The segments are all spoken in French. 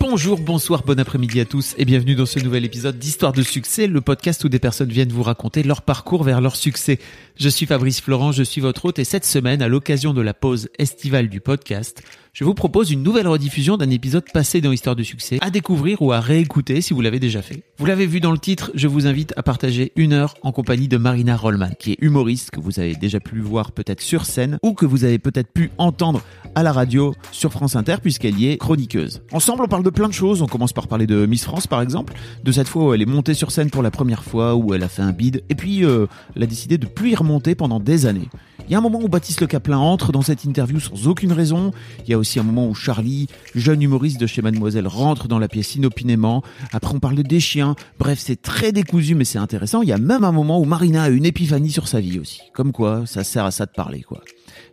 Bonjour, bonsoir, bon après-midi à tous et bienvenue dans ce nouvel épisode d'Histoire de succès, le podcast où des personnes viennent vous raconter leur parcours vers leur succès. Je suis Fabrice Florent, je suis votre hôte et cette semaine, à l'occasion de la pause estivale du podcast, je vous propose une nouvelle rediffusion d'un épisode passé dans Histoire de succès à découvrir ou à réécouter si vous l'avez déjà fait. Vous l'avez vu dans le titre, je vous invite à partager une heure en compagnie de Marina Rollman, qui est humoriste, que vous avez déjà pu voir peut-être sur scène ou que vous avez peut-être pu entendre à la radio sur France Inter puisqu'elle y est chroniqueuse. Ensemble, on parle de plein de choses. On commence par parler de Miss France par exemple, de cette fois où elle est montée sur scène pour la première fois, où elle a fait un bid, et puis euh, elle a décidé de plus y remonter pendant des années. Il y a un moment où Baptiste Le Caplin entre dans cette interview sans aucune raison. Il y a aussi un moment où Charlie, jeune humoriste de chez Mademoiselle, rentre dans la pièce inopinément. Après, on parle des chiens. Bref, c'est très décousu, mais c'est intéressant. Il y a même un moment où Marina a une épiphanie sur sa vie aussi. Comme quoi, ça sert à ça de parler, quoi.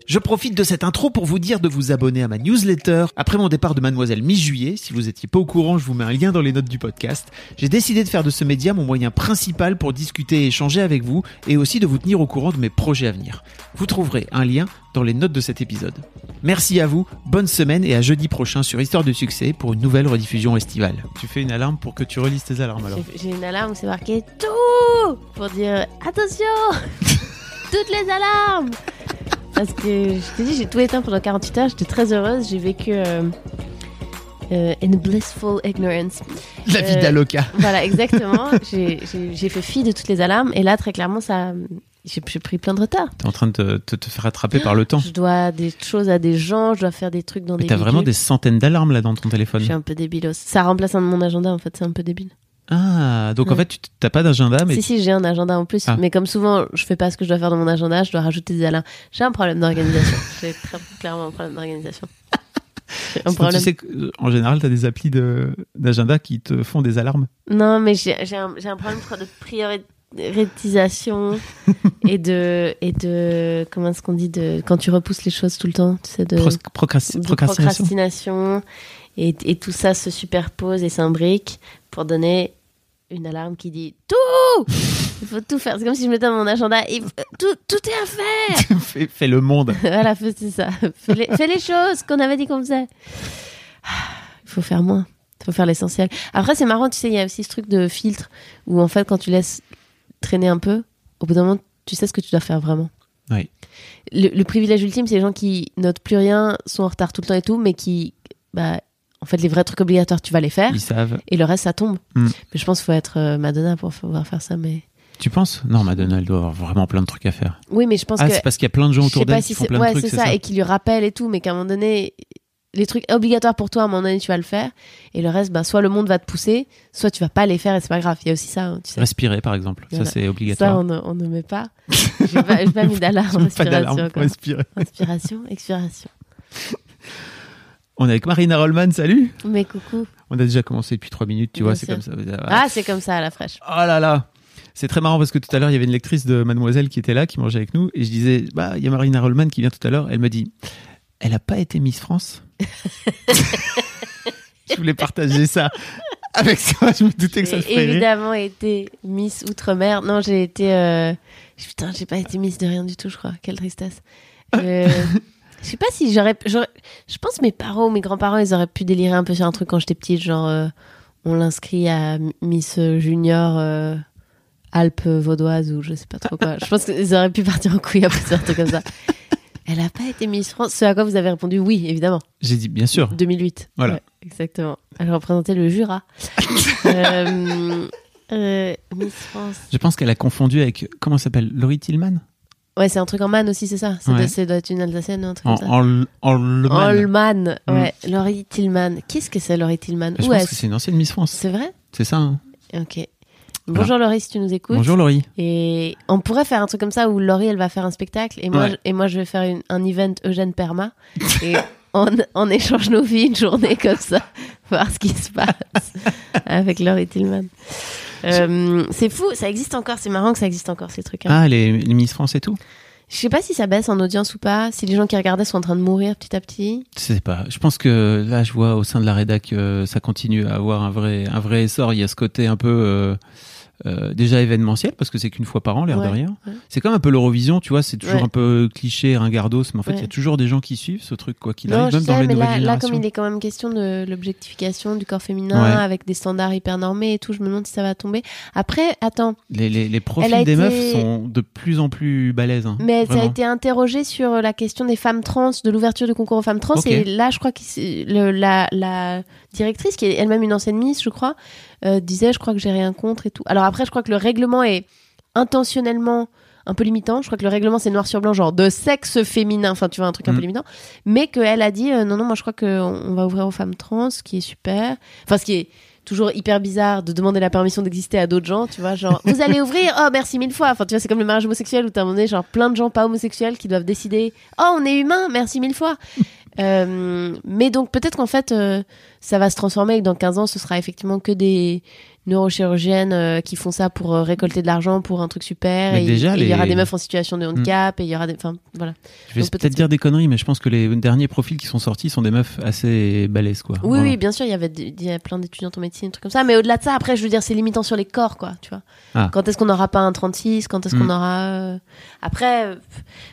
Je profite de cette intro pour vous dire de vous abonner à ma newsletter. Après mon départ de Mademoiselle mi-juillet, si vous étiez pas au courant, je vous mets un lien dans les notes du podcast. J'ai décidé de faire de ce média mon moyen principal pour discuter et échanger avec vous et aussi de vous tenir au courant de mes projets à venir. Vous trouverez un lien dans les notes de cet épisode. Merci à vous, bonne semaine et à jeudi prochain sur Histoire de succès pour une nouvelle rediffusion estivale. Tu fais une alarme pour que tu relises tes alarmes alors. J'ai une alarme où c'est marqué tout pour dire attention, toutes les alarmes. Parce que je t'ai dit, j'ai tout éteint pendant 48 heures, j'étais très heureuse, j'ai vécu euh, euh, in blissful ignorance. La vie Euh, d'Aloca. Voilà, exactement. J'ai- fait fi de toutes les alarmes et là, très clairement, ça, j'ai pris plein de retard. T'es en train de te, te- te faire attraper par le temps. Je dois des choses à des gens, je dois faire des trucs dans Mais des. t'as vraiment des centaines d'alarmes là dans ton téléphone. Je suis un peu débilos. Ça remplace un de mon agenda, en fait, c'est un peu débile. Ah, donc en fait, tu t'as pas d'agenda, mais Si, si, j'ai un agenda en plus. Ah. Mais comme souvent, je fais pas ce que je dois faire dans mon agenda, je dois rajouter des alarmes. J'ai un problème d'organisation. j'ai très clairement un problème d'organisation. Tu sais qu'en général, t'as des applis de- d'agenda qui te font des alarmes. Non, mais j'ai un, un problème de prioritisation et de et de comment est-ce qu'on dit de quand tu repousses les choses tout le temps, tu sais de, procrasti- de procrastination. procrastination et, et tout ça se superpose et s'imbrique pour donner une alarme qui dit tout. Il faut tout faire. C'est comme si je mettais dans mon agenda et tout tout est à faire. fais, fais le monde. voilà, fais- c'est ça. Fais les, fais les choses qu'on avait dit qu'on faisait. Ah, Il faut faire moins. Il faut faire l'essentiel. Après, c'est marrant, tu sais, il y a aussi ce truc de filtre où, en fait, quand tu laisses traîner un peu, au bout d'un moment, tu sais ce que tu dois faire vraiment. Oui. Le, le privilège ultime, c'est les gens qui notent plus rien, sont en retard tout le temps et tout, mais qui, bah, en fait, les vrais trucs obligatoires, tu vas les faire Ils savent. et le reste, ça tombe. Mm. Mais je pense qu'il faut être euh, Madonna pour pouvoir faire ça. Mais Tu penses? Non, Madonna, elle doit avoir vraiment plein de trucs à faire. oui, mais je pense Ah, que c'est parce qu'il y a plein de gens je autour pas d'elle si qui font plein ouais, de trucs, c'est c'est ça, ça et qui lui rappelle et tout mais qu'à un moment donné les trucs obligatoires pour toi à un moment donné tu vas le faire et le reste bah soit le monde va te pousser soit tu vas pas les faire et c'est pas grave il y a aussi ça hein, tu sais Respirer, par exemple. Ça, c'est ça obligatoire. on ne, on ne met pas j'ai pas, j'ai pas mis d'alarme Pas d'alarme respiration inspiration expiration On est avec Marina Rollman, salut. Mais coucou. On a déjà commencé depuis trois minutes, tu Bien vois, c'est comme ça. ah c'est comme ça à la fraîche. Oh là là. C'est très marrant parce que tout à l'heure, il y avait une lectrice de Mademoiselle qui était là, qui mangeait avec nous, et je disais, bah, il y a Marina Rollman qui vient tout à l'heure, elle me dit, elle a pas été Miss France? Je voulais partager ça avec toi, je me doutais que ça j'ai ferait rire. évidemment été Miss Outre-mer. Non j'ai été euh, putain j'ai pas été Miss de rien du tout je crois. Quelle tristesse. Euh, Je sais pas si j'aurais, Je pense que mes parents ou mes grands-parents, ils auraient pu délirer un peu sur un truc quand j'étais petite, genre euh, on l'inscrit à Miss Junior euh, Alpes vaudoise ou je sais pas trop quoi. Je pense qu'ils auraient pu partir en couille après un truc comme ça. Elle a pas été Miss France. Ce à quoi vous avez répondu oui, évidemment. J'ai dit, bien sûr. 2008. Voilà. Ouais, exactement. Elle représentait le Jura. Euh, Miss France. Je pense qu'elle a confondu avec, comment s'appelle Laurie Tillman? Ouais, c'est un truc en man aussi, c'est ça? C'est Ouais. doit être une Alsacienne ou un truc En, comme ça? en, en le man. Holman, Mm. ouais. Laurie Tillman. Qu'est-ce que c'est Laurie Tillman? Je Où pense est-ce que c'est une ancienne Miss France. C'est vrai? C'est ça. hein Ok. Bonjour Laurie, si tu nous écoutes. Bonjour Laurie. Et on pourrait faire un truc comme ça où Laurie, elle va faire un spectacle et moi, Ouais. je, et moi je vais faire une- un event Eugène Perma. Et on, on échange nos vies une journée comme ça, voir ce qui se passe avec Laurie Tillman. Euh, c'est fou, ça existe encore, c'est marrant que ça existe encore ces trucs. hein. Ah, les, les Miss France et tout Je sais pas si ça baisse en audience ou pas, si les gens qui regardaient sont en train de mourir petit à petit. Je sais pas. Je pense que là, je vois au sein de la rédac, euh, ça continue à avoir un vrai, un vrai essor. Il y a ce côté un peu euh, euh, déjà événementiel parce que c'est qu'une fois par an, l'air de Ouais, rien. ouais. C'est comme un peu l'Eurovision, tu vois. C'est toujours Ouais. un peu cliché, ringardos, mais en fait, il y a toujours des gens qui suivent ce truc quoi qu'il arrive, même dans sais, les mais nouvelles là, là, comme il est quand même question de l'objectification du corps féminin avec des standards hyper normés et tout, je me demande si ça va tomber. Après, attends, Les, les, les profils des été- meufs sont de plus en plus balèzes. hein, mais ça a vraiment. été interrogé sur la question des femmes trans, de l'ouverture du concours aux femmes trans. Et là, je crois que le- la, la directrice, qui est elle-même une ancienne ministre, je crois, euh, disait Je crois que j'ai rien contre et tout. Alors après, je crois que le règlement est intentionnellement un peu limitant. Je crois que le règlement, c'est noir sur blanc, genre de sexe féminin. Enfin, tu vois, un truc un peu Mm. limitant. Mais qu'elle a dit euh, Non, non, moi, je crois qu'on on va ouvrir aux femmes trans, ce qui est super. Enfin, ce qui est toujours hyper bizarre de demander la permission d'exister à d'autres gens, tu vois, genre vous allez ouvrir, oh merci mille fois. Enfin, tu vois, c'est comme le mariage homosexuel où t'as un moment donné, genre plein de gens pas homosexuels qui doivent décider, oh on est humain, merci mille fois. Euh, mais donc peut-être qu'en fait euh, ça va se transformer et que dans 15 ans ce sera effectivement que des neurochirurgiennes euh, qui font ça pour euh, récolter de l'argent pour un truc super. Mais et déjà, il y aura des meufs en situation de handicap et il y aura des enfin voilà. Je vais peut-être dire des conneries, mais je pense que les derniers profils qui sont sortis sont des meufs assez balèzes, quoi. oui Voilà. oui bien sûr il y avait des- y a plein d'étudiantes en médecine des trucs comme ça. Mais au-delà de ça après je veux dire c'est limitant sur les corps quoi tu vois. Ah. quand est-ce qu'on n'aura pas un 36 quand est-ce qu'on aura euh, après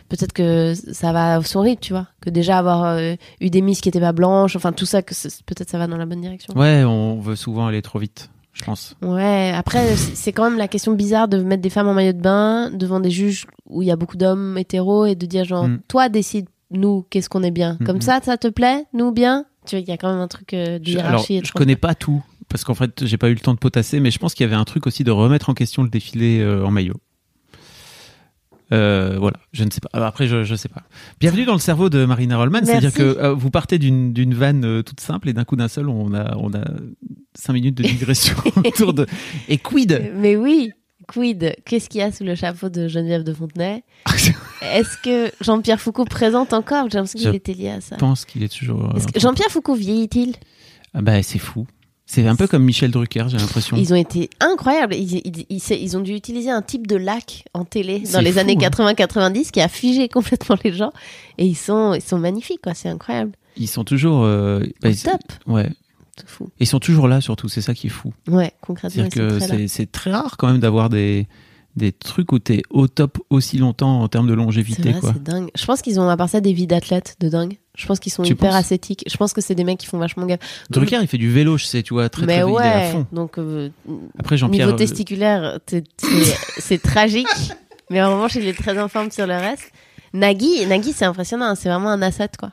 peut-être que ça va au son rythme tu vois. Que déjà avoir euh, eu des miss qui étaient pas blanches enfin tout ça que peut-être ça va dans la bonne direction. Ouais, on veut souvent aller trop vite, je pense. Ouais, après, c'est quand même la question bizarre de mettre des femmes en maillot de bain devant des juges où il y a beaucoup d'hommes hétéros et de dire genre, Mm. toi décide, nous, qu'est-ce qu'on est bien. Mm, Comme mm. ça, ça te plaît, nous bien? Tu vois, il y a quand même un truc euh, de Je, alors, hiérarchie. je connais pas tout, parce qu'en fait, j'ai pas eu le temps de potasser, mais je pense qu'il y avait un truc aussi de remettre en question le défilé euh, en maillot. Euh, voilà, je ne sais pas. Alors Après, je, je sais pas. Bienvenue dans le cerveau de Marina Rollman. C'est-à-dire que euh, vous partez d'une vanne euh, toute simple et d'un coup d'un seul, on a, on a cinq minutes de digression autour de. Et quid? Mais oui, quid? Qu'est-ce qu'il y a sous le chapeau de Geneviève de Fontenay? Est-ce que Jean-Pierre Foucault présente encore? J'ai l'impression qu'il était lié à ça. Je pense qu'il est toujours. euh, Jean-Pierre Foucault vieillit-il? Ah bah, c'est fou. C'est un peu comme Michel Drucker, j'ai l'impression. Ils ont été incroyables. Ils, ils- ils- ils ont dû utiliser un type de lac en télé dans les fou, années hein. 80-90 qui a figé complètement les gens. Et ils sont, ils sont magnifiques, quoi. C'est incroyable. Ils sont toujours. euh, bah, top. Ouais. Fou. Ils sont toujours là, surtout. C'est ça qui est fou. Ouais, concrètement, très c'est très rare quand même d'avoir des, des trucs où t'es au top aussi longtemps en termes de longévité. vrai, quoi. c'est dingue. Je pense qu'ils ont à part ça des vies d'athlètes de dingue. Je pense qu'ils sont Tu hyper ascétiques. Je pense que c'est des mecs qui font vachement gaffe. Drucker, il fait du vélo, je sais, tu vois, très Mais très vite, il est à ouais, fond. donc euh, Après, Jean-Pierre. niveau euh, testiculaire, t'es- c'est c'est tragique. Mais en revanche, il est très en forme sur le reste. Nagui, Nagui, c'est impressionnant. hein. C'est vraiment un asset, quoi.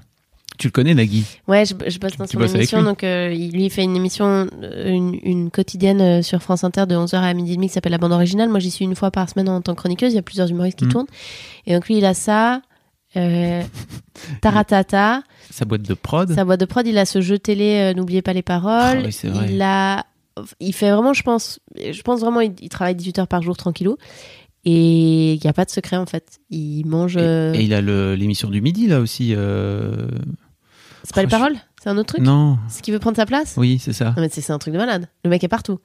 Tu le connais, Nagui Ouais, je, je bosse dans son émission, lui donc euh, il lui fait une émission, euh, une, une quotidienne euh, sur France Inter de 11h à midi et demi qui s'appelle La Bande Originale. Moi, j'y suis une fois par semaine en tant que chroniqueuse. Il y a plusieurs humoristes qui Mhm. tournent. Et donc lui, il a ça, euh, Taratata, Sa boîte de prod. sa boîte de prod. Il a ce jeu télé, euh, N'oubliez pas les paroles. Ah oui, vrai. il a, il fait vraiment, je pense, je pense vraiment, il, il travaille 18 heures par jour tranquillou. Et il n'y a pas de secret en fait. Il mange. Et, euh, et il a l'émission du midi, là aussi. euh, C'est pas les je- paroles C'est un autre truc Non, Ce qui veut prendre sa place oui, c'est ça. Non, mais c'est c'est un truc de malade. Le mec est partout.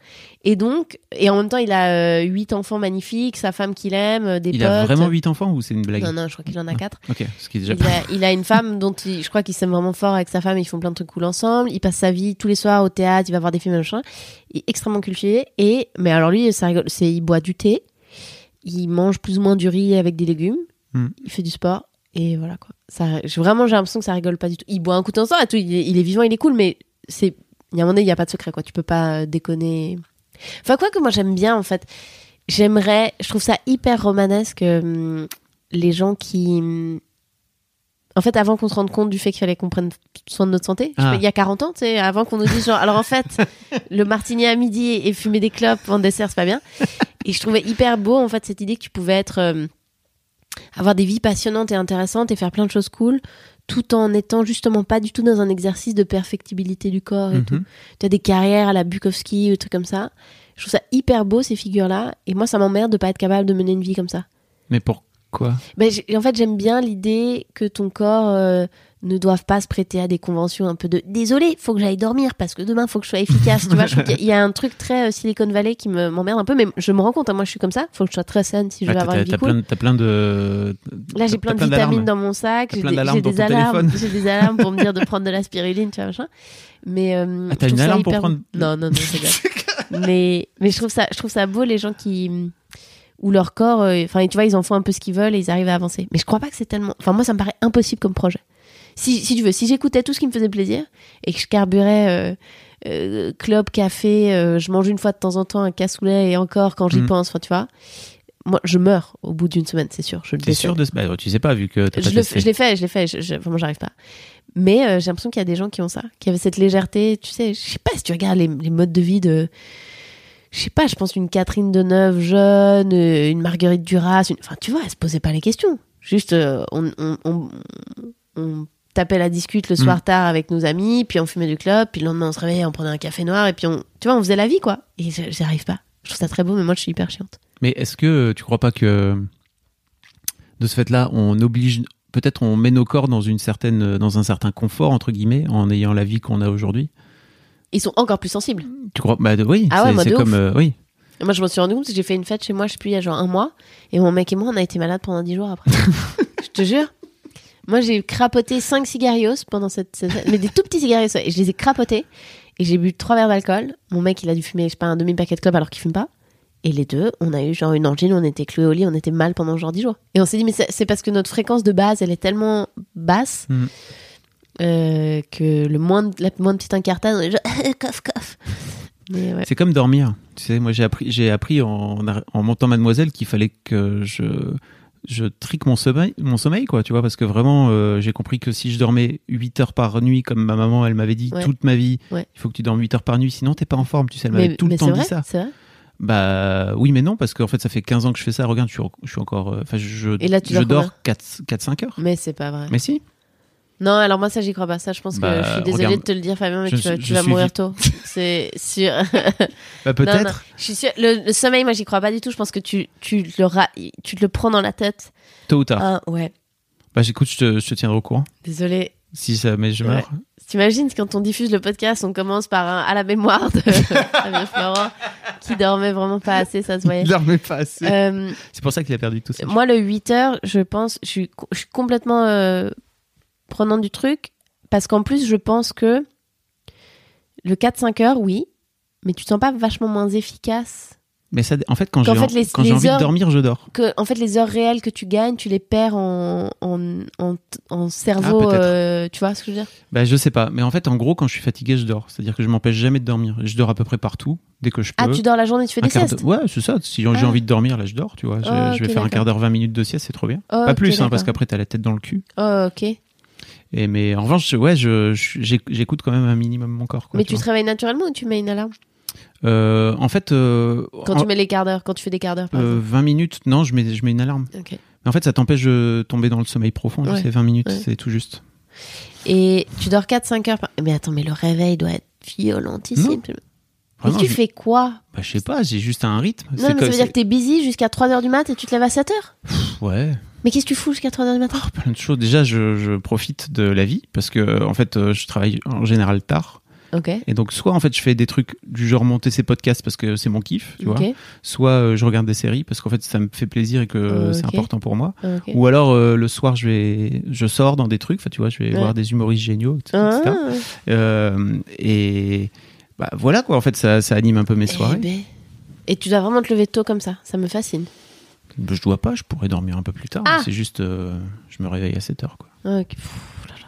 Et donc, et en même temps, il a euh, huit enfants magnifiques, sa femme qu'il aime, euh, des Il potes. a vraiment 8 enfants ou c'est une blague Non, non, je crois qu'il en a quatre. Ok, ce qui est déjà Il a, il a une femme dont il- je crois qu'il s'aime vraiment fort avec sa femme. Ils font plein de trucs cool ensemble. Il passe sa vie tous les soirs au théâtre. Il va voir des films machin. Il est extrêmement cultivé. Et mais alors lui, ça rigole. C'est il boit du thé. Il mange plus ou moins du riz avec des légumes. Hmm. Il fait du sport. Et voilà quoi. Ça, vraiment, j'ai l'impression que ça rigole pas du tout. Il boit un coup de temps et tout. Il est, il est vivant, il est cool, mais c'est. Il y a un moment donné, il n'y a pas de secret quoi. Tu peux pas euh, déconner. Enfin quoi que moi j'aime bien en fait. J'aimerais. Je trouve ça hyper romanesque. hum, les gens qui. hum, En fait, avant qu'on se rende compte du fait qu'il fallait qu'on prenne soin de notre santé, Ah. il y a 40 ans, tu sais, avant qu'on nous dise genre, alors en fait, le martini à midi et fumer des clopes en dessert, c'est pas bien. Et je trouvais hyper beau, en fait, cette idée que tu pouvais être, euh, avoir des vies passionnantes et intéressantes et faire plein de choses cool, tout en étant justement pas du tout dans un exercice de perfectibilité du corps et Mhm. tout. Tu as des carrières à la Bukowski ou des trucs comme ça. Je trouve ça hyper beau, ces figures-là. Et moi, ça m'emmerde de pas être capable de mener une vie comme ça. Mais pourquoi? Ben, en fait, j'aime bien l'idée que ton corps euh, ne doivent pas se prêter à des conventions un peu de désolé, faut que j'aille dormir parce que demain faut que je sois efficace. tu vois, je qu'il y a un truc très euh, Silicon Valley qui me m'emmerde un peu, mais je me rends compte, hein, moi je suis comme ça, faut que je sois très saine si je veux Ouais, avoir une vie t'as cool. plein, de- t'as plein de. Là, j'ai plein de vitamines dans mon sac, j'ai des, des alarmes, j'ai des alarmes pour me dire de prendre de la spiruline, tu vois, machin. Mais euh, Ah, t'as une alarme pour hyper- prendre- Non, non, non, c'est bien. mais mais je trouve ça, je trouve ça beau les gens qui où leur corps, euh, enfin, tu vois, ils en font un peu ce qu'ils veulent et ils arrivent à avancer. Mais je crois pas que c'est tellement. Enfin, moi, ça me paraît impossible comme projet. Si, si tu veux, si j'écoutais tout ce qui me faisait plaisir et que je carburais euh, euh, club, café, euh, je mange une fois de temps en temps un cassoulet et encore quand j'y Mhm. pense, enfin, tu vois. Moi, je meurs au bout d'une semaine, c'est sûr. Je le T'es sûr de ce. Bah, tu sais pas, vu que t'as pas Je, le testé. fais- je l'ai fait, je l'ai fait, je, je- vraiment j'arrive pas. Mais j'ai l'impression qu'il y a des gens qui ont ça, qui avaient cette légèreté. Tu sais, je sais pas si tu regardes les, les modes de vie de. Je sais pas, je pense une Catherine Deneuve jeune, une Marguerite Duras. une- Enfin, tu vois, elle se posait pas les questions. Juste, euh, on, on, on, on tapait la discute le Mm. soir tard avec nos amis, puis on fumait du club, puis le lendemain on se réveillait, on prenait un café noir, et puis on. Tu vois, on faisait la vie, quoi. Et je- j'y arrive pas. Je trouve ça très beau, mais moi je suis hyper chiante. Mais est-ce que tu crois pas que de ce fait-là, on oblige, peut-être on met nos corps dans une certaine, dans un certain confort entre guillemets, en ayant la vie qu'on a aujourd'hui? Ils sont encore plus sensibles. Tu crois Bah oui, Ah ouais, c'est comme euh, oui. Moi, je m'en suis rendu compte j'ai fait une fête chez moi, je sais plus, il y a genre un mois. Et mon mec et moi, on a été malades pendant 10 jours après. je te jure. Moi, j'ai crapoté 5 cigarios pendant cette, mais des tout petits cigarios. Et je les ai crapotés. Et j'ai bu 3 verres d'alcool. Mon mec, il a dû fumer, je sais pas, un demi-paquet de club alors qu'il fume pas. Et les deux, on a eu genre une angine, on était cloués au lit, on était mal pendant genre 10 jours. Et on s'est dit, mais c'est parce que notre fréquence de base, elle est tellement basse Mhm. euh, que le moins, la moindre petite incartade, on est genre. Mais ouais. C'est comme dormir. Tu sais, moi j'ai appris, j'ai appris en, en montant Mademoiselle qu'il fallait que je je trique mon sommeil, mon sommeil quoi, tu vois, parce que vraiment euh, j'ai compris que si je dormais 8 heures par nuit, comme ma maman elle m'avait dit Ouais. toute ma vie, Ouais. il faut que tu dormes 8 heures par nuit, sinon t'es pas en forme. Tu sais, elle m'avait tout le temps dit ça. Vrai. Bah oui, mais non, parce qu'en fait, ça fait 15 ans que je fais ça. Regarde, je suis, je suis encore. euh, Enfin, je, Et là, tu je dors dors 4-5 heures. Mais c'est pas vrai. Mais si. Non, alors moi ça j'y crois pas. Ça je pense Bah, que je suis désolée regarde. de te le dire Fabien, mais Je tu vas, tu vas mourir vite. tôt. C'est sûr. Bah peut-être. non, je suis sûre. Le, le sommeil, moi j'y crois pas du tout. Je pense que tu, tu, le, ra- tu te le prends dans la tête. Tôt ou tard. Ah, ouais. Bah j'écoute, je te, je te tiendrai au courant. Désolée. Si ça, mais je Ouais. meurs. T'imagines quand on diffuse le podcast, on commence par un à la mémoire de Fabien Florent qui dormait vraiment pas assez, ça se voyait. Il dormait pas assez. Euh, C'est pour ça qu'il a perdu tout ça. moi, le 8 heures, je pense, je suis, je suis complètement euh, prenant du truc parce qu'en plus, je pense que le 4-5 heures, oui, mais tu te sens pas vachement moins efficace Mais ça, en fait, quand j'ai en- fait, envie heures- de dormir, je dors. que en fait les heures réelles que tu gagnes tu les perds en en, en, en cerveau Ah, euh, tu vois ce que je veux dire? Bah je sais pas. Mais en fait, en gros, quand je suis fatigué, je dors. C'est-à-dire que je m'empêche jamais de dormir. Je dors à peu près partout dès que je peux. ah tu dors la journée tu fais Un des siestes? D'heure- Ouais, c'est ça. Si j'ai Ah. envie de dormir, là, je dors, tu vois. Je, Oh, je vais faire un quart d'heure, 20 minutes de sieste, c'est trop bien. Oh, pas plus, hein, parce qu'après, t'as la tête dans le cul. oh ok Et mais en revanche, ouais, je, je- j'éc- j'écoute quand même un minimum mon corps. Quoi, mais tu te réveilles naturellement ou tu mets une alarme? Euh, en fait, euh, quand en- tu mets les quarts d'heure quand tu fais des quarts d'heure euh, 20 minutes, non, je mets, je mets une alarme. Mais en fait, ça t'empêche de tomber dans le sommeil profond. Ouais. C'est 20 minutes, Ouais. c'est tout juste. et tu dors 4-5 heures par... mais attends mais le réveil doit être violentissime mais tu je- fais quoi? Bah, je sais pas, j'ai juste un rythme. non mais ça veut dire que t'es busy jusqu'à 3 heures du mat et tu te lèves à 7 heures? Ouais, mais qu'est-ce que tu fous jusqu'à 3 heures du matin? Plein de choses. Déjà, je, je profite de la vie parce que, en fait, euh, je travaille en général tard. ok Et donc, soit en fait, je fais des trucs du genre monter ces podcasts parce que c'est mon kiff, tu ok vois. Soit euh, je regarde des séries parce qu'en fait, ça me fait plaisir et que Euh, c'est important pour moi. Ou alors euh, le soir, je vais, je sors dans des trucs. Tu vois, je vais Ouais. voir des humoristes géniaux, etc. Ah. Euh, et bah, voilà quoi. En fait, ça, ça anime un peu mes Eh soirées. ben. Et tu dois vraiment te lever tôt comme ça, ça me fascine. Je dois pas. Je pourrais dormir un peu plus tard. Ah. C'est juste, euh, je me réveille à 7 heures. Quoi. Ah, ok. Pff, là, là.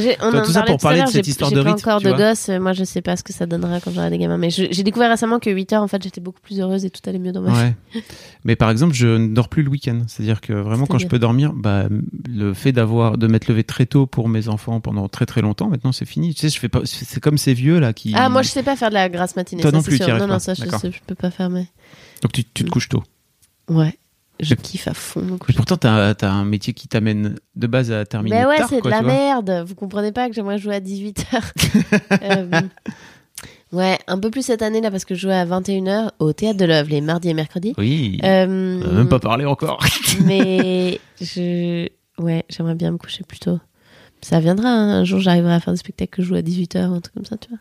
J'ai- On Toi, en tout ça pour parler de cette j'ai- histoire j'ai de rythme, encore tu de gosse, moi je sais pas ce que ça donnera quand j'aurai des gamins. Mais j'ai découvert récemment que 8 heures, en fait, j'étais beaucoup plus heureuse et tout allait mieux dans ma vie. Ouais. Mais par exemple, je ne dors plus le week-end. C'est-à-dire que vraiment, quand je peux dormir, bah, le fait d'avoir, de m'être levé très tôt pour mes enfants pendant très très longtemps, maintenant c'est fini. Tu sais, je fais pas. C'est comme ces vieux là qui. Ah, moi je sais pas faire de la grasse matinée. Toi ça, non plus, sûr. Non, non, ça je, je peux pas faire. Mais... Donc tu, tu te couches tôt. Ouais, je Mais- kiffe à fond. Mais pourtant, t'as as un métier qui t'amène de base à terminer Mais ouais, c'est de la merde. Vous comprenez pas que j'aimerais jouer à 18h. ouais, un peu plus cette année là parce que je jouais à 21h au théâtre de l'œuvre les mardis et mercredis. Oui. Euh, On a même pas parlé encore. mais je Ouais, j'aimerais bien me coucher plus tôt. Ça viendra, hein. un jour j'arriverai à faire des spectacles que je joue à 18h, un truc comme ça, tu vois.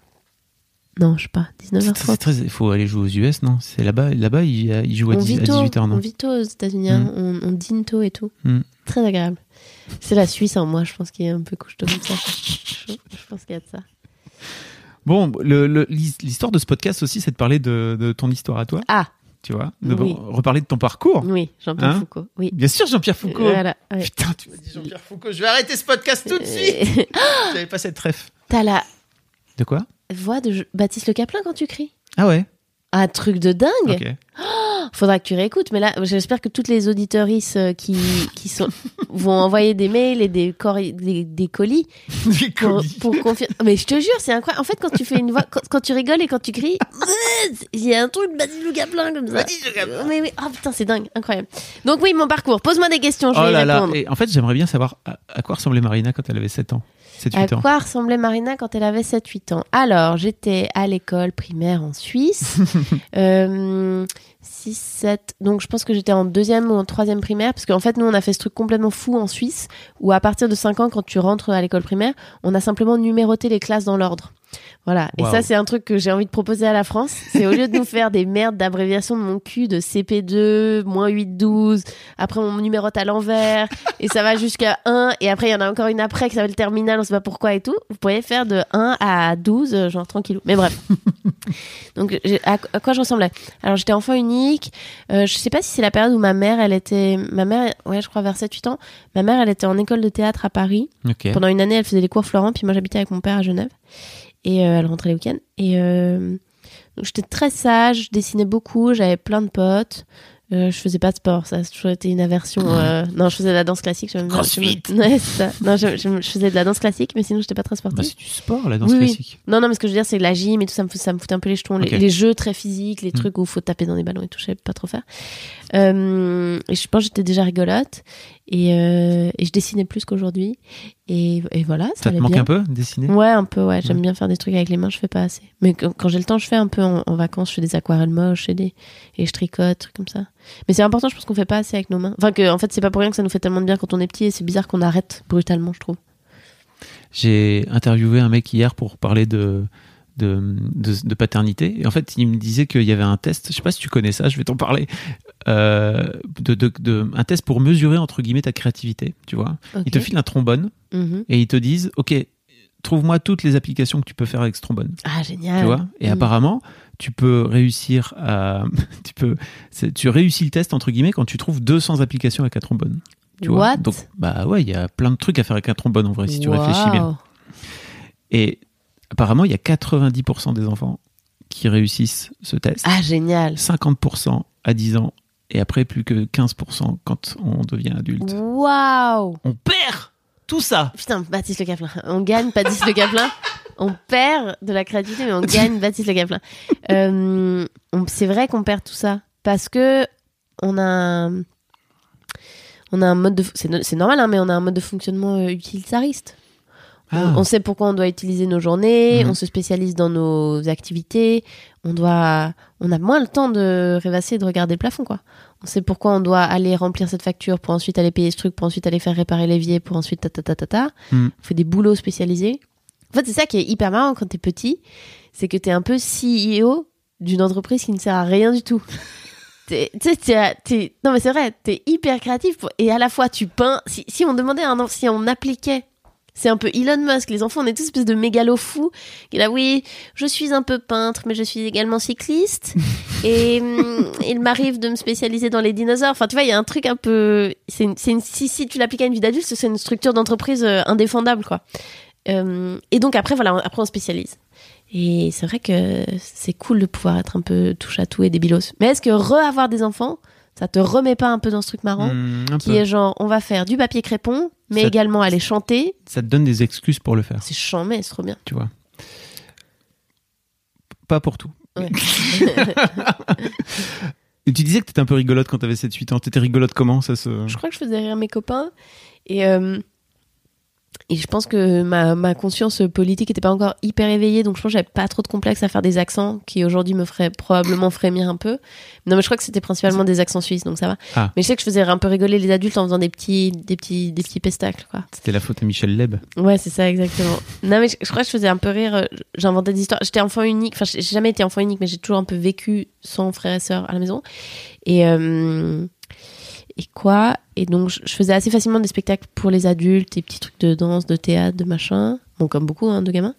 Non, je sais pas, C'est 19h30. très- Il faut aller jouer aux US, non? C'est là-bas, là-bas, ils il jouent à, On 10 vit à tôt, 18h, on non? vit tôt aux États-Unis, hein. on, on dîne tôt et tout. Mm. Très agréable. C'est la Suisse en moi, je pense qu'il est un peu couche-tôt comme ça. je, je pense qu'il y a de ça. Bon, l'histoire de ce podcast aussi, c'est de parler de, de ton histoire à toi, Ah, tu vois? De Oui. reparler de ton parcours. oui, Jean-Pierre Hein? Foucault. Oui. Bien sûr, Jean-Pierre Foucault. Voilà. ouais. Putain, tu m'as dit Jean-Pierre Foucault. Je vais arrêter ce podcast tout de suite. Euh, J'avais pas cette ref. T'as la De quoi? Voix de Baptiste Le Caplin quand tu cries? Ah ouais. Un truc de dingue Ok. Faudra que tu réécoutes, mais là, j'espère que toutes les auditorices euh, qui, qui sont, vont envoyer des mails et des, corri- des, des colis Des colis. pour confirmer. Mais je te jure, c'est incroyable. En fait, quand tu fais une voix, quand, quand tu rigoles et quand tu cries, il y a un truc de Baptiste Le Caplin comme ça. Baptiste Le Caplin. Mais oui, oh putain, c'est dingue, incroyable. Donc oui, mon parcours. Pose-moi des questions, je Oh vais y là là. répondre. Et en fait, j'aimerais bien savoir à, à quoi ressemblait Marina quand elle avait 7 ans. 7-8 À ans. quoi ressemblait Marina quand elle avait 7-8 ans? Alors, j'étais à l'école primaire en Suisse. euh, 6, 7. Donc, je pense que j'étais en deuxième ou en troisième primaire. Parce qu'en fait, nous, on a fait ce truc complètement fou en Suisse où, à partir de 5 ans, quand tu rentres à l'école primaire, on a simplement numéroté les classes dans l'ordre. Voilà. Et ça, c'est un truc que j'ai envie de proposer à la France. C'est au lieu de nous faire des merdes d'abréviation de mon cul de CP2, moins 8, 12. Après, on numérote à l'envers. et ça va jusqu'à 1. Et après, il y en a encore une après qui s'appelle terminale, on sait pas pourquoi et tout. Vous pourriez faire de 1 à 12, euh, genre tranquillou. Mais bref. Donc, à, à quoi je ressemblais? Alors, j'étais enfant unique. Euh, je sais pas si c'est la période où ma mère, elle était. Ma mère, ouais, je crois vers 7-8 ans. Ma mère, elle était en école de théâtre à Paris. Pendant une année, elle faisait les cours Florent, puis moi j'habitais avec mon père à Genève. Et euh, elle rentrait les week-ends. Et euh, donc j'étais très sage, je dessinais beaucoup, j'avais plein de potes. Euh, je faisais pas de sport, ça a toujours été une aversion. euh, Non, je faisais de la danse classique. bien- Crossfit. Ouais, ça. Non, je, je- je faisais de la danse classique, mais sinon j'étais pas très sportive. Bah, c'est du sport, la danse Oui, oui. classique. Non, non, mais ce que je veux dire, c'est la gym et tout, ça me, fout- ça me foutait un peu les jetons. Les- jeux très physiques, les Mm. trucs où il faut taper dans des ballons et tout, je savais pas trop faire. Euh, et je pense que j'étais déjà rigolote. Et, euh, et je dessinais plus qu'aujourd'hui. Et, et voilà, ça, Ça te manque bien. un peu, dessiner? Ouais, un peu, ouais. J'aime Ouais. bien faire des trucs avec les mains, je fais pas assez. Mais quand, quand j'ai le temps, je fais un peu en, en vacances, je fais des aquarelles moches et, des, et je tricote, trucs comme ça. Mais c'est important, je pense qu'on fait pas assez avec nos mains. Enfin, que, en fait, c'est pas pour rien que ça nous fait tellement de bien quand on est petit et c'est bizarre qu'on arrête brutalement, je trouve. J'ai interviewé un mec hier pour parler de, de, de, de paternité. Et en fait, il me disait qu'il y avait un test, je sais pas si tu connais ça, je vais t'en parler, euh, de, de, de- un test pour mesurer, entre guillemets, ta créativité, tu vois. Ils te filent un trombone Mhm. et ils te disent, OK, trouve-moi toutes les applications que tu peux faire avec ce trombone. Ah, génial. Tu vois Et Mhm. apparemment, tu peux réussir à. Tu, peux, tu réussis le test, entre guillemets, quand tu trouves 200 applications avec un trombone. Tu vois What? Donc, bah ouais, il y a plein de trucs à faire avec un trombone en vrai, si tu réfléchis bien. Et apparemment, il y a 90% des enfants qui réussissent ce test. Ah, génial. 50% à 10 ans. Et après, plus que 15% quand on devient adulte. Waouh On perd tout ça Putain, Baptiste Le Caplin. On gagne Baptiste Le Caplin. On perd de la créativité, mais on gagne Baptiste Le Caplin. Euh, c'est vrai qu'on perd tout ça parce que on a un, on a un mode de c'est normal hein, mais on a un mode de fonctionnement euh, utilitariste. On- Ah. On, sait pourquoi on doit utiliser nos journées, Mhm. on se spécialise dans nos activités, on doit on a moins le temps de rêvasser et de regarder le plafond quoi. On sait pourquoi on doit aller remplir cette facture pour ensuite aller payer ce truc, pour ensuite aller faire réparer l'évier, pour ensuite ta ta ta ta ta. Hmm. On fait des boulots spécialisés. En fait, c'est ça qui est hyper marrant quand t'es petit, c'est que t'es un peu CEO d'une entreprise qui ne sert à rien du tout. Tu sais, non mais c'est vrai, t'es hyper créatif pour- et à la fois tu peins. Si, si on demandait à un enfant, si on appliquait, c'est un peu Elon Musk. Les enfants, on est tous espèce de mégalo fous. Et là, oui, je suis un peu peintre, mais je suis également cycliste. et hum, il m'arrive de me spécialiser dans les dinosaures. Enfin, tu vois, il y a un truc un peu. C'est une, c'est une- si, si tu l'appliques à une vie d'adulte, c'est une structure d'entreprise euh, indéfendable, quoi. Euh, et donc après, voilà, après on spécialise. Et c'est vrai que c'est cool de pouvoir être un peu touche à tout et débilos. Mais est-ce que re-avoir des enfants, ça te remet pas un peu dans ce truc marrant un qui peu. est genre, on va faire du papier crépon, mais Ça- également aller chanter. Ça te donne des excuses pour le faire, C'est chambé, c'est trop bien. tu vois. Pas pour tout. Ouais. Et tu disais que t'étais un peu rigolote quand t'avais 7-8 ans. T'étais rigolote comment ça se... je crois que je faisais rire mes copains. Et, euh, et je pense que ma, ma conscience politique était pas encore hyper éveillée, donc je pense que j'avais pas trop de complexe à faire des accents qui aujourd'hui me feraient probablement frémir un peu. Non, mais je crois que c'était principalement des accents suisses, donc ça va. Ah. Mais je sais que je faisais un peu rigoler les adultes en faisant des petits, des petits, des petits pestacles, quoi. C'était la faute à Michel Leb. Ouais, c'est ça, exactement. non, mais je, je crois que je faisais un peu rire. euh, J'inventais des histoires. J'étais enfant unique. Enfin, j'ai jamais été enfant unique, mais j'ai toujours un peu vécu sans frères et sœurs à la maison. Et, euh, et quoi Et donc, je, faisais assez facilement des spectacles pour les adultes, des petits trucs de danse, de théâtre, de machin. Bon, comme beaucoup hein, de gamins.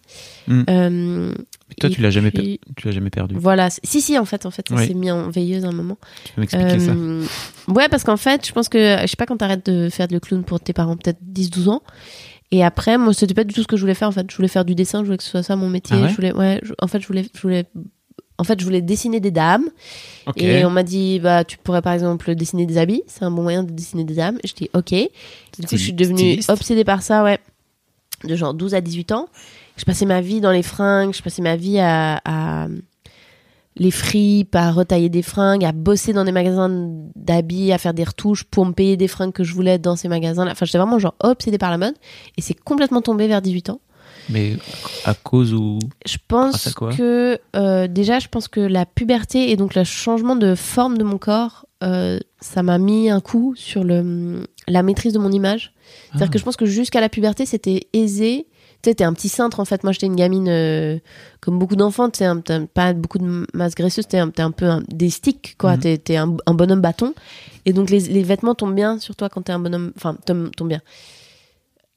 Mm. Euh, Mais toi, tu l'as jamais, per- tu l'as jamais perdu. Voilà. Si, si, en fait, en fait, ça Oui. s'est mis en veilleuse à un moment. Tu peux m'expliquer ça Euh, Ouais, parce qu'en fait, je pense que, je sais pas quand t'arrêtes de faire le clown pour tes parents, peut-être 10-12 ans. Et après, moi, c'était pas du tout ce que je voulais faire, en fait. Je voulais faire du dessin, je voulais que ce soit ça mon métier. Ah ouais je voulais, ouais, je- en fait, je voulais, je voulais, en fait, je voulais dessiner des dames. Et on m'a dit, bah, tu pourrais par exemple dessiner des habits. C'est un bon moyen de dessiner des dames. Et je dis, ok. Du coup, je suis devenue Styliste. obsédée par ça, ouais. De genre 12 à 18 ans. Je passais ma vie dans les fringues, je passais ma vie à, à les fripes, à retailler des fringues, à bosser dans des magasins d'habits, à faire des retouches pour me payer des fringues que je voulais dans ces magasins-là. Enfin, j'étais vraiment genre obsédée par la mode. Et c'est complètement tombé vers 18 ans. Mais à cause ou. Je pense quoi que euh, déjà, je pense que la puberté et donc le changement de forme de mon corps, euh, ça m'a mis un coup sur le, la maîtrise de mon image. C'est-à-dire Ah. que je pense que jusqu'à la puberté, c'était aisé. Tu sais, t'es un petit cintre en fait. Moi, j'étais une gamine euh, comme beaucoup d'enfants. Tu sais, pas beaucoup de masse graisseuse. T'es un, un peu un- des sticks, quoi. Mhm. T'es, t'es un, un bonhomme bâton. Et donc, les, les vêtements tombent bien sur toi quand t'es un bonhomme. Enfin, tombent, tombent bien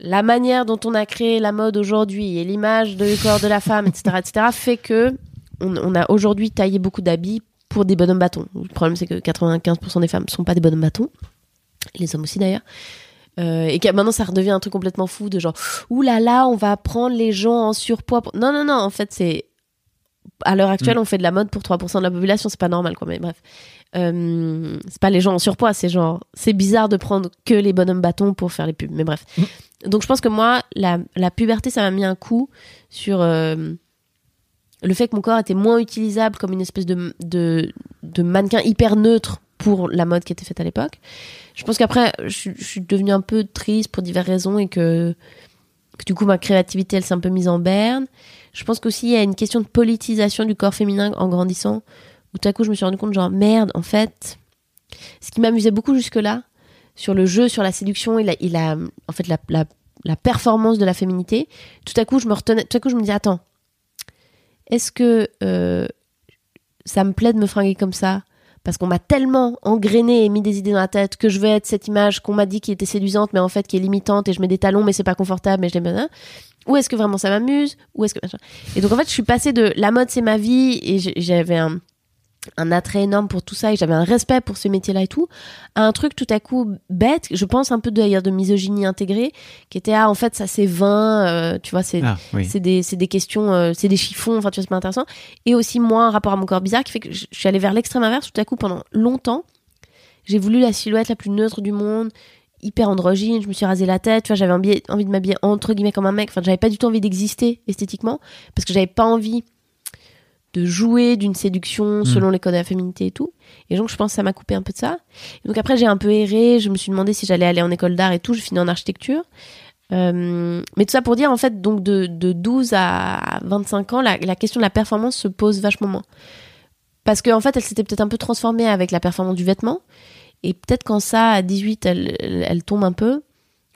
la manière dont on a créé la mode aujourd'hui et l'image du corps de la femme, etc., etc., fait que on, on a aujourd'hui taillé beaucoup d'habits pour des bonhommes bâtons. Le problème, c'est que 95% des femmes ne sont pas des bonhommes bâtons, les hommes aussi d'ailleurs. Euh, et que maintenant, ça redevient un truc complètement fou de genre, ouh là là, on va prendre les gens en surpoids. pour- Non, non, non, en fait, c'est. À l'heure actuelle, on fait de la mode pour 3% de la population, c'est pas normal, quoi, mais bref. Euh, c'est pas les gens en surpoids, c'est genre, c'est bizarre de prendre que les bonhommes bâtons pour faire les pubs, mais bref. Donc je pense que moi, la, la puberté, ça m'a mis un coup sur euh, le fait que mon corps était moins utilisable comme une espèce de, de, de mannequin hyper neutre pour la mode qui était faite à l'époque. Je pense qu'après, je, suis- je suis devenue un peu triste pour diverses raisons et que, que du coup, ma créativité, elle s'est un peu mise en berne. Je pense qu'aussi, il y a une question de politisation du corps féminin en grandissant, où tout à coup, je me suis rendu compte, genre, merde, en fait, ce qui m'amusait beaucoup jusque-là, sur le jeu, sur la séduction et la, en fait, la, la, la performance de la féminité, tout à coup, je me retenais, tout à coup, je me dis, attends, est-ce que euh, ça me plaît de me fringuer comme ça? Parce qu'on m'a tellement engrainé et mis des idées dans la tête que je veux être cette image qu'on m'a dit qui était séduisante mais en fait qui est limitante et je mets des talons mais c'est pas confortable mais je les là. ou est-ce que vraiment ça m'amuse? Ou est-ce que et donc en fait je suis passée de la mode c'est ma vie et j'avais un un attrait énorme pour tout ça et j'avais un respect pour ce métier-là et tout, à un truc tout à coup bête, je pense un peu d'ailleurs de misogynie intégrée, qui était ah en fait ça c'est vain, euh, tu vois c'est Ah, oui. c'est des, questions, euh, c'est des chiffons, enfin tu vois, c'est pas intéressant. Et aussi, moi, un rapport à mon corps bizarre qui fait que je je suis allée vers l'extrême inverse. Tout à coup, pendant longtemps, j'ai voulu la silhouette la plus neutre du monde, hyper androgyne. Je me suis rasé la tête, tu vois, j'avais envie, envie de m'habiller entre guillemets comme un mec. Enfin, j'avais pas du tout envie d'exister esthétiquement parce que j'avais pas envie de jouer d'une séduction selon les codes de la féminité et tout. Et donc, je pense que ça m'a coupé un peu de ça. Et donc, après, j'ai un peu erré. Je me suis demandé si j'allais aller en école d'art et tout. Je finis en architecture. Euh, mais tout ça pour dire, en fait, donc de, de 12 à 25 ans, la, la question de la performance se pose vachement moins. Parce qu'en en fait, elle s'était peut-être un peu transformée avec la performance du vêtement. Et peut-être quand ça, à 18, elle, elle, elle tombe un peu.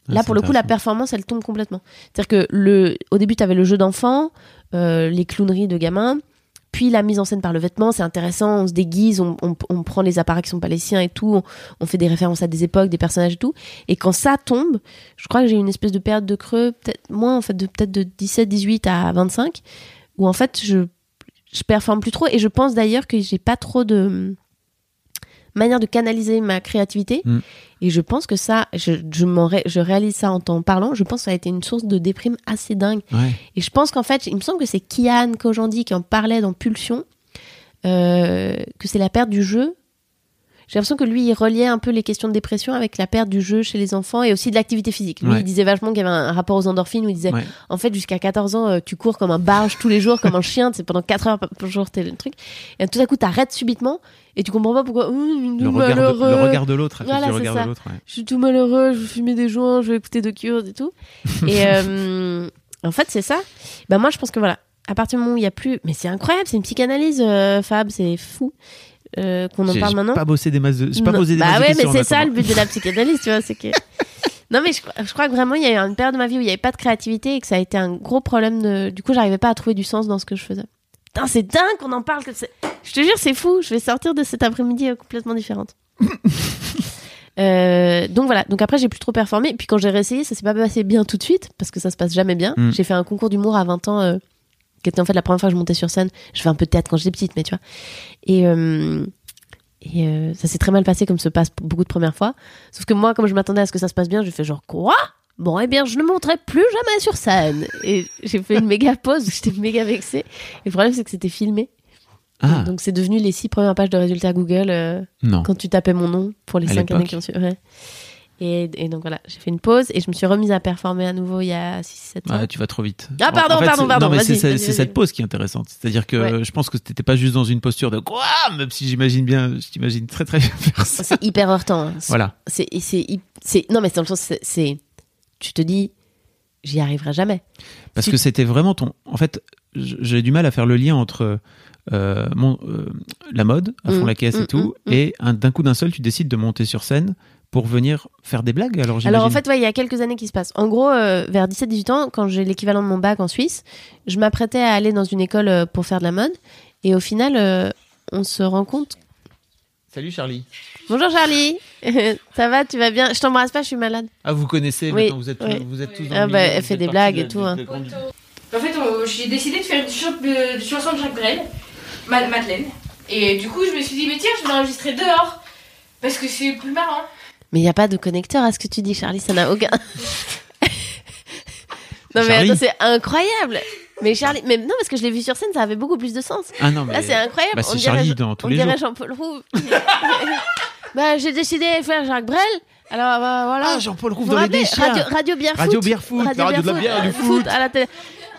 Là, pour le coup, la performance, elle tombe complètement. C'est-à-dire que le, au début, tu avais le jeu d'enfant, euh, les clowneries de gamins, puis la mise en scène par le vêtement, c'est intéressant, on se déguise, on, prend les appareils qui sont pas les siens et tout, on, fait des références à des époques, des personnages et tout. Et quand ça tombe, je crois que j'ai une espèce de période de creux, peut-être moins en fait, de peut-être de 17, 18 à 25, où en fait je je performe plus trop et je pense d'ailleurs que j'ai pas trop de manière de canaliser ma créativité Mm. et je pense que ça je je, m'en ré- je réalise ça en t'en parlant je pense que ça a été une source de déprime assez dingue Ouais. et je pense qu'en fait, il me semble que c'est Kian Kojandi qui en parlait dans Pulsion, euh, que c'est la perte du jeu. J'ai l'impression que lui, il reliait un peu les questions de dépression avec la perte du jeu chez les enfants et aussi de l'activité physique. Lui, Ouais. il disait vachement qu'il y avait un rapport aux endorphines où il disait, Ouais. en fait, jusqu'à 14 ans, euh, tu cours comme un barge tous les jours, comme un chien, c'est pendant 4 heures par jour, t'es le truc. Et tout à coup, t'arrêtes subitement et tu comprends pas pourquoi. Le regard, de, le regard de l'autre, Voilà, regard de ouais. Je suis tout malheureux, je veux fumer des joints, je vais écouter de Cure et tout. Et euh, en fait, c'est ça. Bah, moi, je pense que voilà, à partir du moment où il y a plus. Mais c'est incroyable, c'est une psychanalyse, euh, Fab, c'est fou euh, qu'on en J'ai parle j'ai maintenant. pas bossé des masses de, j'ai pas Non. posé des bah masses ouais, mais questions c'est ça le but de la psychanalyse, tu vois, c'est que. Non, mais je, je crois que vraiment, il y a eu une période de ma vie où il n'y avait pas de créativité et que ça a été un gros problème. De... Du coup, j'arrivais pas à trouver du sens dans ce que je faisais. Putain, c'est dingue qu'on en parle. Je te jure, c'est fou. Je vais sortir de cet après-midi euh, complètement différente. Euh, donc voilà, donc après j'ai plus trop performé. Puis quand j'ai réessayé, ça s'est pas passé bien tout de suite parce que ça se passe jamais bien. Mm. J'ai fait un concours d'humour à 20 ans euh, qui était en fait la première fois que je montais sur scène. Je fais un peu de théâtre quand j'étais petite, mais tu vois. Et, euh, et euh, ça s'est très mal passé comme se passe beaucoup de premières fois. Sauf que moi, comme je m'attendais à ce que ça se passe bien, je fais genre quoi? Bon, eh bien, je ne monterai plus jamais sur scène. Et j'ai fait une méga pause, j'étais méga vexée. Et le problème, c'est que c'était filmé. Ah, Donc, c'est devenu les six premières pages de résultats Google euh, non. quand tu tapais mon nom pour les À cinq années qui ont suivi. Ouais. Et, et donc voilà, j'ai fait une pause et je me suis remise à performer à nouveau il y a 6-7 ans. Ouais, tu vas trop vite. Ah, pardon, En fait, pardon, pardon, Non, mais vas-y, c'est cette pause qui est intéressante. C'est-à-dire que Ouais. je pense que t'étais pas juste dans une posture de quoi, même si j'imagine bien, je t'imagine très très bien faire ça. C'est hyper heurtant. hein. Voilà. C'est, non, mais c'est dans le sens, c'est, tu te dis, j'y arriverai jamais. Parce Tu- que c'était vraiment ton. En fait, j'ai du mal à faire le lien entre euh, mon, euh, la mode, à fond Mm, la caisse et tout, mm, mm. et un- d'un coup d'un seul, tu décides de monter sur scène pour venir faire des blagues. Alors, en fait, ouais, il y a quelques années qui se passent. En gros, euh, vers 17-18 ans, quand j'ai l'équivalent de mon bac en Suisse, je m'apprêtais à aller dans une école euh, pour faire de la mode. Et au final, euh, on se rend compte. Salut Charlie. Bonjour Charlie, ça va, tu vas bien? Je t'embrasse pas, je suis malade. Ah, vous connaissez Oui, maintenant, vous êtes, oui. vous êtes tous dans Ah le bah, milieu, elle vous fait des blagues de- et tout, de- hein. de grande- En fait, j'ai décidé de faire une ch- chanson de Jacques Brel, Ma- Madeleine. Et du coup, je me suis dit, mais tiens, je vais l'enregistrer dehors. Parce que c'est plus marrant. Mais il n'y a pas de connecteur à ce que tu dis, Charlie, ça n'a aucun. non mais Charlie attends, c'est incroyable. Mais Charlie, mais non parce que je l'ai vu sur scène, ça avait beaucoup plus de sens. Ah non, mais. Là, c'est incroyable. Bah, on c'est dirait, Charlie dans tous on les dirait. Jean-Paul Roux. bah, j'ai décidé de faire Jacques Brel. Alors, bah, voilà. Ah, Jean-Paul Rouve dans les déchets. Radio, radio Bière Radio Foot. Bière Foot, la radio de la bière, du euh, foot. à la télé.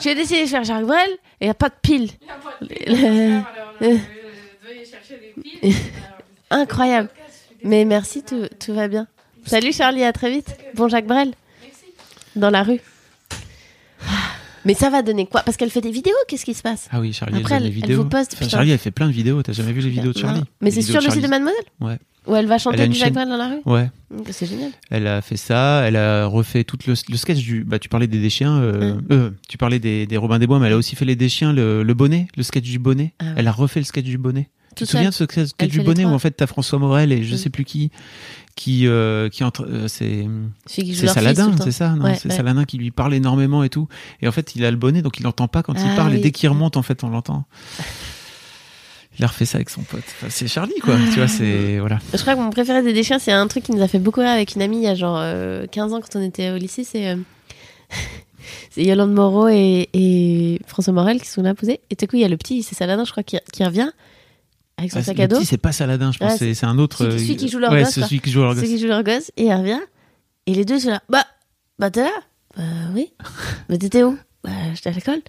J'ai décidé de faire Jacques Brel et il n'y a pas de pile. Il y a pas de Le- pile. Incroyable. Mais merci, tout, tout va bien. Salut Charlie, à très vite. Bon Jacques Brel. Dans la rue. Mais ça va donner quoi? Parce qu'elle fait des vidéos, qu'est-ce qui se passe? Ah oui, Charlie, Après, elle, elle- elle vidéos. vous poste, Enfin. Charlie, elle fait plein de vidéos. T'as jamais vu les vidéos de Charlie? Non. Mais c'est sur le site de. Mademoiselle? Ouais. Où elle va Elle chanter du Jacques chaîne- Brel dans la rue? Ouais. Mmh, C'est génial. Elle a fait ça, elle a refait tout le, le sketch du. Bah, tu parlais des déchiens, euh, euh, tu parlais des, des Robins des Bois, mais elle a aussi fait les déchiens, le, le bonnet, le sketch du bonnet. Ah ouais. Elle a refait le sketch du bonnet. Tu te souviens de ce Elle du bonnet où en fait t'as François Morel et je Mm. sais plus qui, qui, euh, qui entre, euh, c'est, Saladin, c'est ça, Ouais, C'est ouais. Saladin qui lui parle énormément et tout. Et en fait, il a le bonnet, donc il n'entend pas quand il Ah parle. Et dès qu'il remonte, en fait, on l'entend. Il a refait ça avec son pote. Enfin, c'est Charlie, quoi. tu vois, c'est voilà. Je crois que mon préféré des déchiens, c'est un truc qui nous a fait beaucoup rire avec une amie il y a genre euh, 15 ans quand on était au lycée. C'est euh, c'est Yolande Moreau et, et François Morel qui sont là posés. Et tout à coup, il y a le petit, c'est Saladin, je crois, qui, qui revient avec son Ah, sac à dos. c'est pas Saladin, je pense. Ah, c'est un autre. celui celui qui joue leur ouais, gosse, celui qui joue leur gosse. qui jouent leur gosse. Et elle revient. Et les deux sont là. Bah, bah t'es là Bah oui. Mais t'étais où Bah j'étais à l'école.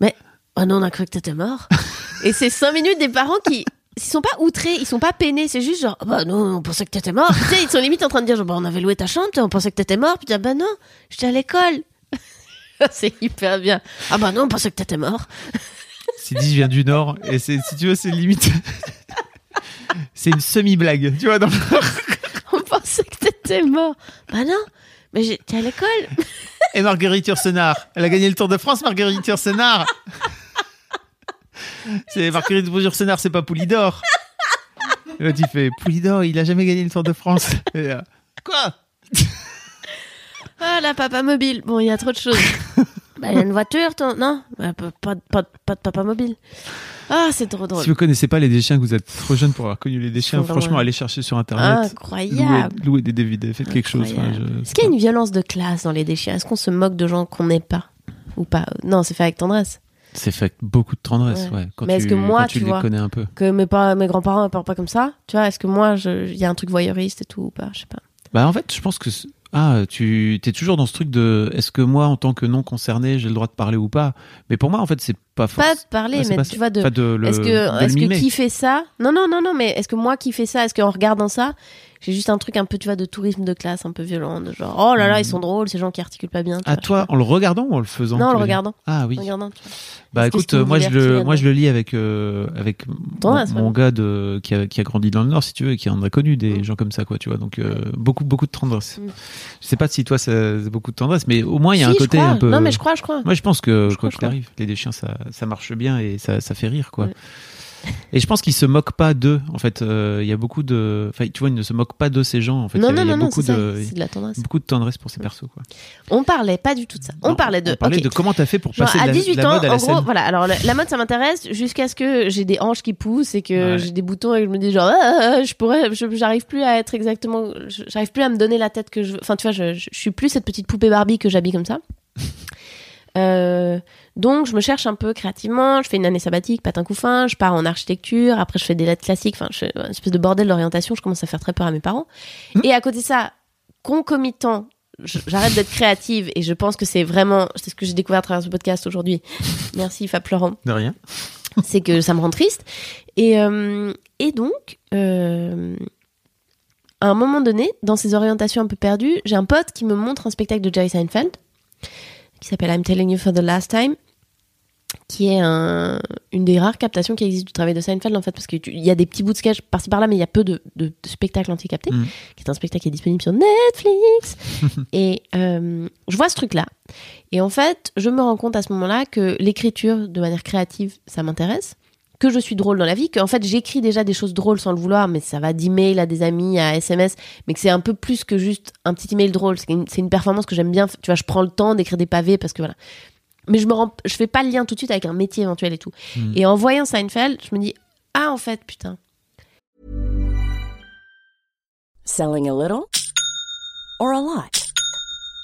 Mais, bah non, on a cru que t'étais mort. et c'est 5 minutes des parents qui. Ils sont pas outrés, ils sont pas peinés, c'est juste genre, Ah bah non, on pensait que t'étais mort. tu sais, ils sont limite en train de dire, genre, bah on avait loué ta chambre, on pensait que t'étais mort. Puis tu dis, ah bah non, j'étais à l'école. c'est hyper bien. Ah bah non, on pensait que t'étais mort. Sidi vient du Nord et c'est, si tu veux, c'est limite. c'est une semi-blague, tu vois. Dans... On pensait que t'étais mort. Bah non, mais j'étais à l'école. Et Marguerite Yourcenar, elle a gagné le Tour de France, Marguerite Yourcenar. c'est Marguerite Yourcenar, c'est pas Poulidor. Et l'autre, il fait Poulidor, il a jamais gagné le Tour de France. Et là, Quoi? Ah, la papa mobile. Bon, il y a trop de choses. bah, il a une voiture, ton... non? Bah, pas, pas, pas- pas de papa mobile. Ah, c'est trop drôle. Si vous connaissez pas les déchiens, que vous êtes trop jeune pour avoir connu les déchiens, franchement, allez chercher sur internet. Incroyable. louez des DVD, faites quelque chose. Incroyable. Enfin, je- Est-ce qu'il y a une violence de classe dans les déchets Est-ce qu'on se moque de gens qu'on n'est pas? Ou pas? Non, c'est fait avec tendresse. C'est fait avec beaucoup de tendresse, Ouais. ouais. Quand Mais est-ce que moi, tu, tu les vois, connais un peu. Que mes, mes grands-parents ne parlent pas comme ça? Tu vois, est-ce que moi, il y a un truc voyeuriste et tout ou pas? Je sais pas. Bah en fait, je pense que ah, tu es toujours dans ce truc de est-ce que moi en tant que non concerné, j'ai le droit de parler ou pas? Mais pour moi en fait, c'est pas Pas de parler, mais tu vois, de. Est-ce que, est-ce que qui fait ça? Non, non, non, non, mais est-ce que moi qui fais ça, est-ce qu'en regardant ça, j'ai juste un truc un peu, tu vois, de tourisme de classe un peu violent, de genre, oh là là, ils sont drôles, ces gens qui articulent pas bien. À sais toi, en le regardant ou en le faisant. Non, en le regardant. Ah oui. Bah écoute, une moi je le là-dedans moi je le lis avec euh, avec mon, gars de qui a, qui a grandi dans le nord si tu veux et qui en a connu des Mm. gens comme ça quoi, tu vois. Donc euh, beaucoup beaucoup de tendresse. Mm. Je sais pas si toi c'est beaucoup de tendresse mais au moins il y a un côté un peu Non, mais je crois, je crois. Moi, je pense que quoi qu'il arrive, les des chiens, ça, ça marche bien et ça, ça fait rire, quoi. Ouais. Et je pense qu'ils se moquent pas d'eux. En fait, Euh, il y a beaucoup de, enfin, tu vois, ils ne se moquent pas de ces gens. En fait, non, il y a, non, il y a non, beaucoup de, la tendresse. beaucoup de tendresse pour ces persos, quoi. On parlait pas du tout de ça. On parlait de. On parlait de comment t'as fait pour Genre, passer de à la, 18 la ans, mode à la en gros, voilà. Alors, la, la mode, ça m'intéresse jusqu'à ce que j'ai des hanches qui poussent et que Ouais. j'ai des boutons et que je me dis genre, ah, je pourrais, je- j'arrive plus à être exactement, je- j'arrive plus à me donner la tête que je veux. Enfin, tu vois, je, je, je suis plus cette petite poupée Barbie que j'habille comme ça. Euh, donc, je me cherche un peu créativement. Je fais une année sabbatique, patin couffin. Je pars en architecture. Après, je fais des lettres classiques. Enfin, je fais une espèce de bordel d'orientation. Je commence à faire très peur à mes parents. Et à côté de ça, concomitant, j'arrête d'être créative et je pense que c'est vraiment, c'est ce que j'ai découvert à travers ce podcast aujourd'hui. Merci Fab Florent De rien. c'est que ça me rend triste. Et, euh, et donc, euh, à un moment donné, dans ces orientations un peu perdues, j'ai un pote qui me montre un spectacle de Jerry Seinfeld qui s'appelle I'm Telling You for the Last Time qui est un- une des rares captations qui existe du travail de Seinfeld en fait parce qu'il y a des petits bouts de sketch par-ci par-là mais il y a peu de, de, de spectacles anti-captés Mm. qui est un spectacle qui est disponible sur Netflix. Et euh, je vois ce truc là et en fait je me rends compte à ce moment-là que l'écriture de manière créative ça m'intéresse que je suis drôle dans la vie, qu'en fait j'écris déjà des choses drôles sans le vouloir, mais ça va d'email à des amis, à SMS, mais que c'est un peu plus que juste un petit email drôle. C'est une, performance que j'aime bien. Tu vois, je prends le temps d'écrire des pavés parce que voilà. Mais je me rends, je fais pas le lien tout de suite avec un métier éventuel et tout. Mm. Et en voyant Seinfeld, je me dis ah en fait putain. Selling a little or a lot?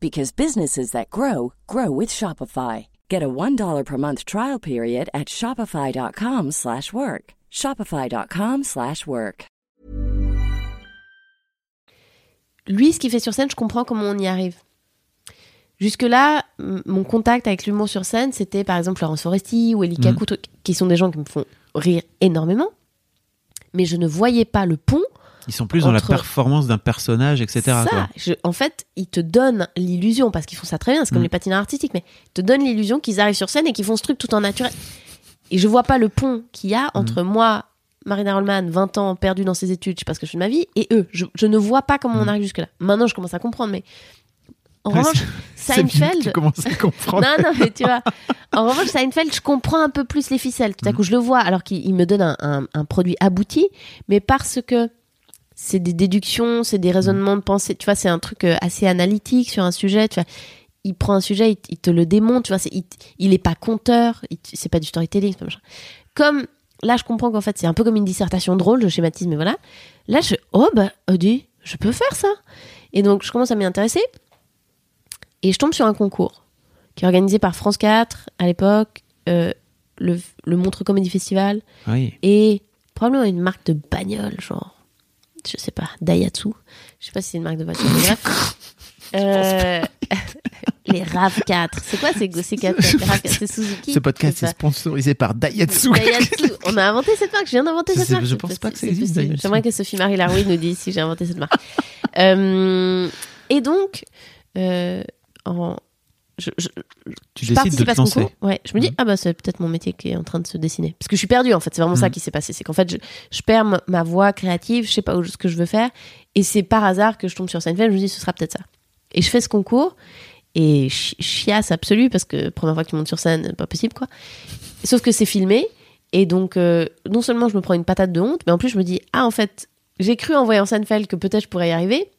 because businesses that grow grow with Shopify. Get a $1 per month trial period at shopify.com/work. shopify.com/work. Lui, ce qu'il fait sur scène, je comprends comment on y arrive. Jusque-là, mon contact avec l'humour sur scène, c'était par exemple Laurence Foresti ou Elie Mhm. Kakou, truc- qui sont des gens qui me font rire énormément. Mais je ne voyais pas le pont Ils sont plus dans la performance d'un personnage, etc. ça, quoi. je- en fait, ils te donnent l'illusion, parce qu'ils font ça très bien, c'est comme Mm. les patineurs artistiques, mais ils te donnent l'illusion qu'ils arrivent sur scène et qu'ils font ce truc tout en naturel. Et je vois pas le pont qu'il y a entre moi, Marina Rollman, 20 ans, perdue dans ses études, je sais pas ce que je fais de ma vie, et eux. Je, je ne vois pas comment on Mm. arrive jusque-là. Maintenant, je commence à comprendre, mais en revanche, que Tu Seinfeld. commences à comprendre. Non, non, mais tu vois. En revanche, Seinfeld, je comprends un peu plus les ficelles. Tout à Mm. coup, je le vois, alors qu'il il me donne un, un- un produit abouti, mais parce que c'est des déductions, c'est des raisonnements de pensée. Tu vois, c'est un truc euh, assez analytique sur un sujet. Tu vois, il prend un sujet, il, il te le démonte. Tu vois, il, il est pas conteur, c'est pas du storytelling. c'est pas machin. Comme là, je comprends qu'en fait, c'est un peu comme une dissertation drôle, je schématise, mais voilà. Là, je, oh bah, Audi, je peux faire ça. Et donc, je commence à m'y intéresser. Et je tombe sur un concours qui est organisé par France 4 à l'époque, euh, le, le Montreux Comedy Festival, Oui. et probablement une marque de bagnole, genre, je sais pas, Daihatsu. Je sais pas si c'est une marque de voiture. Euh, les RAV4. C'est quoi ces, ces 4 Les RAV4, C'est Suzuki? Ce podcast est sponsorisé par Daihatsu. Daihatsu. On a inventé cette marque. Je viens d'inventer cette marque. je pense pas que ça existe. J'aimerais que Sophie Marie Larouille nous dise si j'ai inventé cette marque. Euh, et donc, euh, en- je, je, Tu je décides de te à ce lancer. concours. Ouais, je me dis, Mhm. ah bah c'est peut-être mon métier qui est en train de se dessiner. Parce que je suis perdue en fait, c'est vraiment ça Mhm. qui s'est passé. C'est qu'en fait, je, je perds ma, ma voix créative, je sais pas où- ce que je veux faire. Et c'est par hasard que je tombe sur Seinfeld, je me dis, ce sera peut-être ça. Et je fais ce concours, et chi- chiasse absolue, parce que première fois que tu montes sur scène, pas possible quoi. Sauf que c'est filmé, Et donc, euh, non seulement je me prends une patate de honte, mais en plus je me dis, ah en fait, j'ai cru en voyant Seinfeld que peut-être je pourrais y arriver,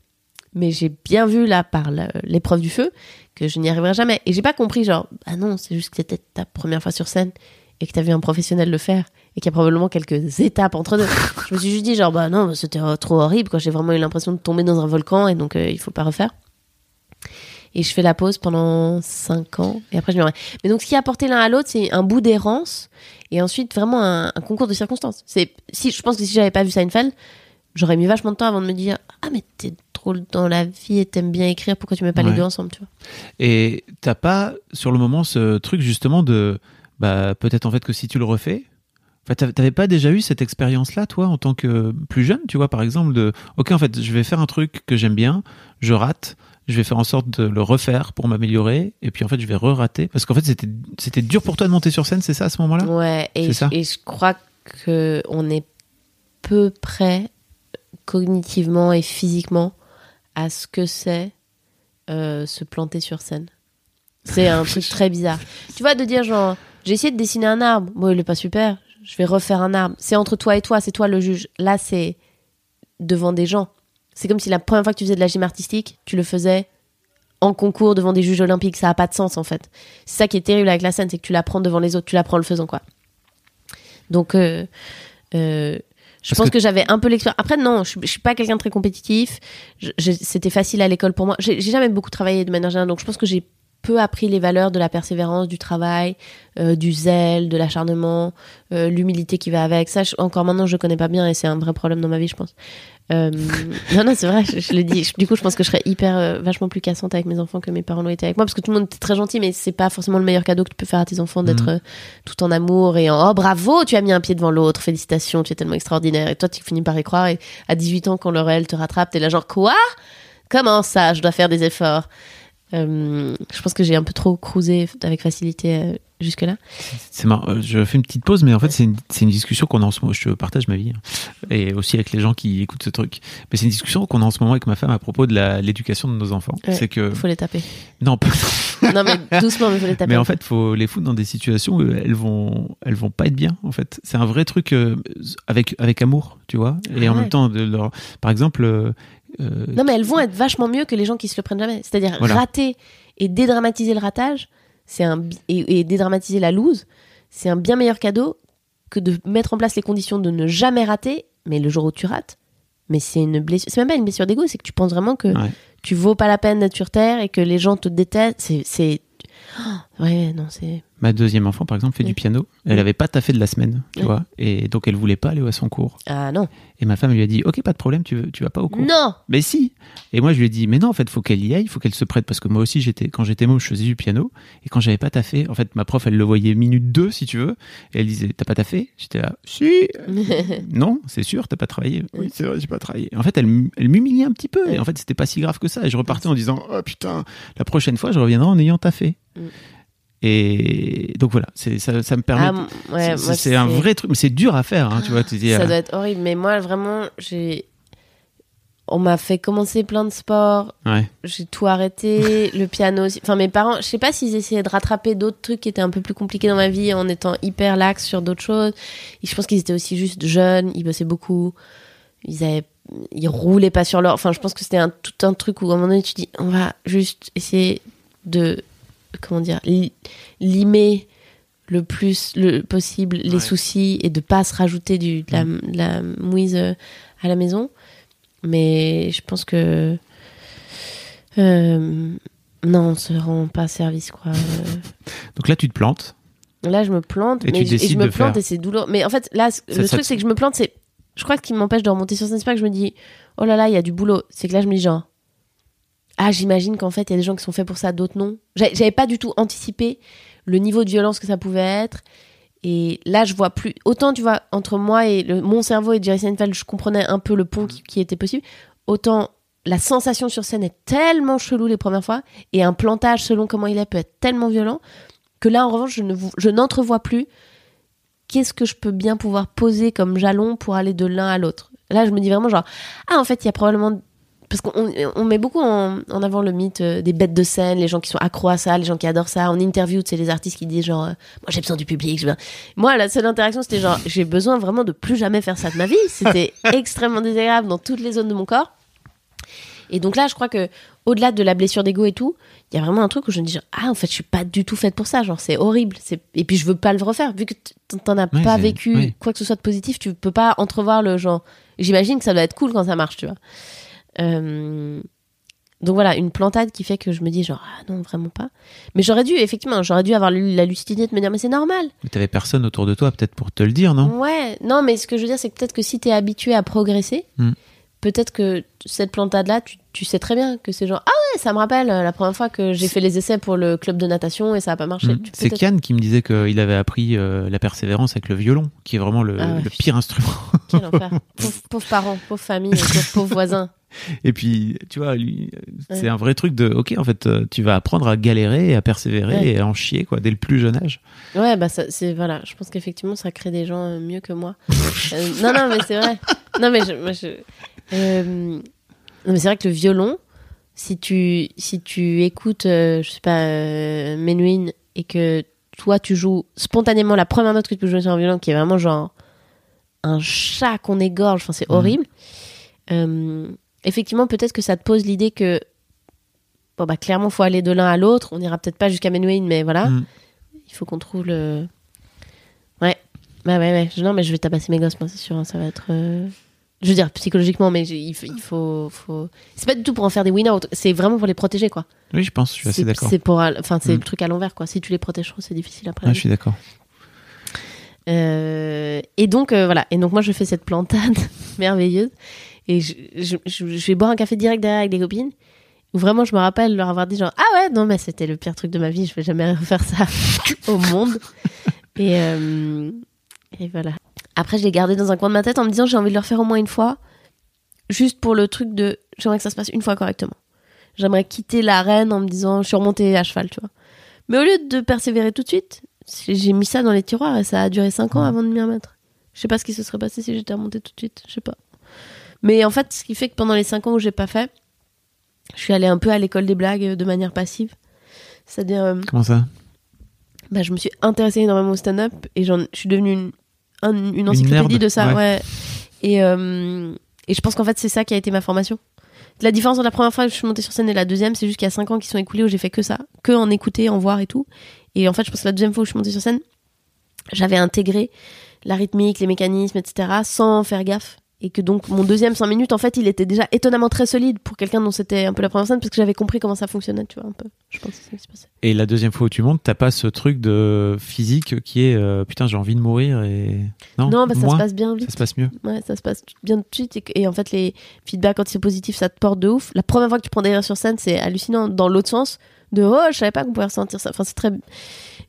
mais j'ai bien vu là par l'épreuve du feu que je n'y arriverai jamais. Et j'ai pas compris, genre, ah non, c'est juste que c'était ta première fois sur scène et que t'as vu un professionnel le faire et qu'il y a probablement quelques étapes entre deux. je me suis juste dit, genre, bah non, c'était trop horrible, quoi. J'ai vraiment eu l'impression de tomber dans un volcan et donc euh, il faut pas refaire. Et je fais la pause pendant 5 ans et après je me remets. Mais donc ce qui a apporté l'un à l'autre, c'est un bout d'errance et ensuite vraiment un, un concours de circonstances. C'est si je pense que si j'avais pas vu Seinfeld, j'aurais mis vachement de temps avant de me dire ah mais t'es drôle dans la vie et t'aimes bien écrire, pourquoi tu mets pas Ouais. les deux ensemble, tu vois? Et t'as pas, sur le moment, ce truc justement de, bah, peut-être en fait que si tu le refais, en fait, t'avais- pas déjà eu cette expérience-là, toi, en tant que plus jeune, tu vois, par exemple, de, ok, en fait, je vais faire un truc que j'aime bien, je rate, je vais faire en sorte de le refaire pour m'améliorer, et puis en fait, je vais re-rater, parce qu'en fait, c'était, c'était dur pour toi de monter sur scène, c'est ça, à ce moment-là? Ouais, et, ça? je- et je crois que on est peu près cognitivement et physiquement à ce que c'est euh, se planter sur scène. C'est un truc très bizarre. Tu vois, de dire genre, j'ai essayé de dessiner un arbre. Bon, il est pas super. Je vais refaire un arbre. C'est entre toi et toi, c'est toi le juge. Là, c'est devant des gens. C'est comme si la première fois que tu faisais de la gym artistique, tu le faisais en concours devant des juges olympiques. Ça a pas de sens, en fait. C'est ça qui est terrible avec la scène, c'est que tu l'apprends devant les autres, tu l'apprends en le faisant, quoi. Donc, euh, euh, je Parce pense que- que, j'avais un peu l'expérience. Après, non, je, je suis pas quelqu'un de très compétitif. C'était facile à l'école pour moi. J'ai j'ai jamais beaucoup travaillé de manière générale, donc je pense que j'ai peu appris les valeurs de la persévérance, du travail, euh, du zèle, de l'acharnement, euh, l'humilité qui va avec. Ça, je- encore maintenant, je connais pas bien et c'est un vrai problème dans ma vie, je pense. Euh, non, non, c'est vrai, je, je le dis. Je- du coup, je pense que je serais hyper, euh, vachement plus cassante avec mes enfants que mes parents l'ont été avec moi, parce que tout le monde est très gentil, mais c'est pas forcément le meilleur cadeau que tu peux faire à tes enfants d'être Mhm. euh, tout en amour et en oh bravo, tu as mis un pied devant l'autre, félicitations, tu es tellement extraordinaire. Et toi, tu finis par y croire. Et à 18 ans, quand le réel te rattrape, t'es là genre quoi? Comment ça? Je dois faire des efforts. Je pense que j'ai un peu trop cruisé avec facilité jusque-là. C'est marrant, euh, je fais une petite pause, mais en fait, c'est une, une discussion qu'on a en ce moment. Je partage ma vie, hein. et aussi avec les gens qui écoutent ce truc. Mais c'est une discussion qu'on a en ce moment avec ma femme à propos de l'éducation de nos enfants. Ouais, c'est que. Faut les taper. Non, pas- non mais doucement, mais faut les taper. mais en fait, faut les foutre dans des situations où elles vont, elles vont pas être bien. En fait, c'est un vrai truc euh, avec avec amour, tu vois. Et Ah en ouais. même temps, de leur, par exemple, euh, euh, Non, mais elles vont être vachement mieux que les gens qui se le prennent jamais. C'est-à-dire Voilà. rater et dédramatiser le ratage, c'est un et, et dédramatiser la lose, c'est un bien meilleur cadeau que de mettre en place les conditions de ne jamais rater. Mais le jour où tu rates, mais c'est une blessure. C'est même pas une blessure d'ego, c'est que tu penses vraiment que Ouais. tu vaux pas la peine d'être sur terre et que les gens te détestent. C'est, c'est, Oh, ouais, non, c'est. Ma deuxième enfant, par exemple, fait du piano. Elle avait pas taffé de la semaine, tu vois, et donc elle voulait pas aller à son cours. Ah non, Et ma femme lui a dit, ok, pas de problème, tu, veux- tu vas pas au cours. non. Mais si. Et moi, je lui ai dit, mais non, en fait, faut qu'elle y aille, faut qu'elle se prête, parce que moi aussi, j'étais, quand j'étais môme, je faisais du piano, et quand j'avais pas taffé, en fait, ma prof, elle le voyait minute 2, si tu veux, et elle disait, t'as pas taffé? J'étais là, si. non, c'est sûr, t'as pas travaillé. Oui, c'est vrai, j'ai pas travaillé. En fait, elle, elle m'humiliait un petit peu, et en fait, c'était pas si grave que ça, et je repartais en disant, oh putain, la prochaine fois, je reviendrai en ayant taffé. Mm. Et donc voilà, ça, ça me permet. Ah, ouais, c'est, un vrai truc, mais c'est dur à faire, hein, tu vois, tu dis, Ça ah, doit être horrible. Mais moi, vraiment, j'ai. On m'a fait commencer plein de sports. ouais. J'ai tout arrêté. le piano aussi. Enfin, mes parents, je sais pas s'ils essayaient de rattraper d'autres trucs qui étaient un peu plus compliqués dans ma vie en étant hyper lax sur d'autres choses. Et je pense qu'ils étaient aussi juste jeunes. Ils bossaient beaucoup. Ils avaient. Ils roulaient pas sur leur. Enfin, je pense que c'était un, tout un truc où à un moment donné, tu dis, on va juste essayer de. Comment dire li- Limer le plus le possible les Ouais. soucis et de pas se rajouter du, de, la, de la mouise euh, à la maison. Mais je pense que. euh, non, on se rend pas service, quoi. Euh, Donc là, tu te plantes. Là, je me plante, Et tu mais je, et je me de plante faire. et c'est douloureux. Mais en fait, là, le truc, te- c'est que je me plante, c'est. Je crois que ce qui m'empêche de remonter sur scène, c'est pas que je me dis, oh là là, il y a du boulot. C'est que là, je me dis, genre, ah, j'imagine qu'en fait, il y a des gens qui sont faits pour ça, d'autres non. J'avais pas du tout anticipé le niveau de violence que ça pouvait être. Et là, je vois plus. Autant, tu vois, entre moi et le, mon cerveau et Jerry Seinfeld, je comprenais un peu le pont qui, qui était possible. Autant, la sensation sur scène est tellement chelou les premières fois. Et un plantage, selon comment il est, peut être tellement violent. Que là, en revanche, je ne je n'entrevois plus qu'est-ce que je peux bien pouvoir poser comme jalon pour aller de l'un à l'autre. Là, je me dis vraiment genre, ah, en fait, il y a probablement parce qu'on on met beaucoup en, en avant le mythe euh, des bêtes de scène, les gens qui sont accros à ça, les gens qui adorent ça. On interview, c'est les artistes qui disent genre, euh, moi j'ai besoin du public. Moi, la seule interaction, c'était genre, j'ai besoin vraiment de plus jamais faire ça de ma vie. C'était extrêmement désagréable dans toutes les zones de mon corps. Et donc là, je crois que au-delà de la blessure d'ego et tout, il y a vraiment un truc où je me dis genre, ah en fait, je suis pas du tout faite pour ça. Genre, c'est horrible. Et puis je veux pas le refaire vu que t'en as pas vécu oui. quoi que ce soit de positif. Tu peux pas entrevoir le genre. J'imagine que ça doit être cool quand ça marche, tu vois. Euh, Donc voilà, une plantade qui fait que je me dis genre ah non vraiment pas. Mais j'aurais dû effectivement, j'aurais dû avoir la lucidité de me dire mais c'est normal. Mais t'avais personne autour de toi, peut-être pour te le dire, non? Ouais, non mais ce que je veux dire c'est que peut-être que si t'es habitué à progresser, Hmm. peut-être que cette plantade là, tu, tu sais très bien que c'est genre ah ouais ça me rappelle euh, la première fois que j'ai fait les essais pour le club de natation et ça a pas marché. Tu- C'est Kian qui me disait qu'il avait appris euh, la persévérance avec le violon, qui est vraiment le, Ah ouais, le pire instrument. Quel enfer. pauvre, pauvre parents, pauvre famille, pauvre, pauvre voisin. Et puis, tu vois, lui, c'est Ouais. un vrai truc de, ok, en fait, euh, tu vas apprendre à galérer, à persévérer Ouais. et à en chier, quoi, dès le plus jeune âge. Ouais, bah c'est voilà. Je pense qu'effectivement, ça crée des gens euh, mieux que moi. Euh, non, non, mais c'est vrai. Non, mais je, moi, je- euh, non, mais c'est vrai que le violon, si tu si tu écoutes, euh, je sais pas, euh, Menuhin et que toi tu joues spontanément la première note que tu peux jouer sur un violon, qui est vraiment genre un chat qu'on égorge. Enfin, c'est Mhm. horrible. Euh, effectivement, peut-être que ça te pose l'idée que bon bah clairement, faut aller de l'un à l'autre. On n'ira peut-être pas jusqu'à Menuhin, mais voilà. Mm. Il faut qu'on trouve le. Ouais. Bah ouais, ouais. Non, mais je vais tabasser mes gosses, moi, c'est sûr. hein, Ça va être. Je veux dire, psychologiquement, mais il faut. il faut, faut... C'est pas du tout pour en faire des win-out. C'est vraiment pour les protéger, quoi. Oui, je pense, je suis assez C'est- d'accord. C'est pour. Enfin, c'est Mm. le truc à l'envers, quoi. Si tu les protèges trop, c'est difficile après. Ouais, je suis d'accord. Euh, et donc euh, voilà. Et donc moi je fais cette plantade merveilleuse et je, je, je- je vais boire un café direct derrière avec des copines. Où vraiment je me rappelle leur avoir dit genre ah ouais non mais c'était le pire truc de ma vie. Je vais jamais refaire ça au monde. Et euh, et voilà. Après je l'ai gardé dans un coin de ma tête en me disant j'ai envie de le refaire au moins une fois, juste pour le truc de j'aimerais que ça se passe une fois correctement. J'aimerais quitter l'arène en me disant je suis remontée à cheval tu vois. Mais au lieu de persévérer tout de suite, j'ai mis ça dans les tiroirs et ça a duré 5 ans avant de m'y remettre. Je sais pas ce qui se serait passé si j'étais remontée tout de suite, je sais pas. Mais en fait, ce qui fait que pendant les 5 ans où j'ai pas fait, je suis allée un peu à l'école des blagues euh, de manière passive. C'est-à-dire, euh, Comment ça? bah, je me suis intéressée énormément au stand-up et j'en- je suis devenue une, un- une encyclopédie de ça. ouais. Ouais. Et, euh, et je pense qu'en fait, c'est ça qui a été ma formation. La différence entre la première fois que je suis montée sur scène et la deuxième, c'est juste qu'il y a 5 ans qui sont écoulés où j'ai fait que ça, que en écouter, en voir et tout. Et en fait, je pense que la deuxième fois où je suis montée sur scène, j'avais intégré la rythmique, les mécanismes, etc., sans faire gaffe. Et que donc, mon deuxième 5 minutes, en fait, il était déjà étonnamment très solide pour quelqu'un dont c'était un peu la première scène, parce que j'avais compris comment ça fonctionnait, tu vois, un peu. Je pense que c'est ça qui se passait. Et la deuxième fois où tu montes, t'as pas ce truc de physique qui est euh, putain, j'ai envie de mourir et. Non, Non, bah, ça se passe bien vite. ça se passe mieux. Ouais, ça se passe bien tout de suite. Et, et en fait, les feedbacks, quand c'est positif, ça te porte de ouf. La première fois que tu prends des rires sur scène, c'est hallucinant. Dans l'autre sens, de oh, je savais pas qu'on pouvait ressentir ça. Enfin, c'est très.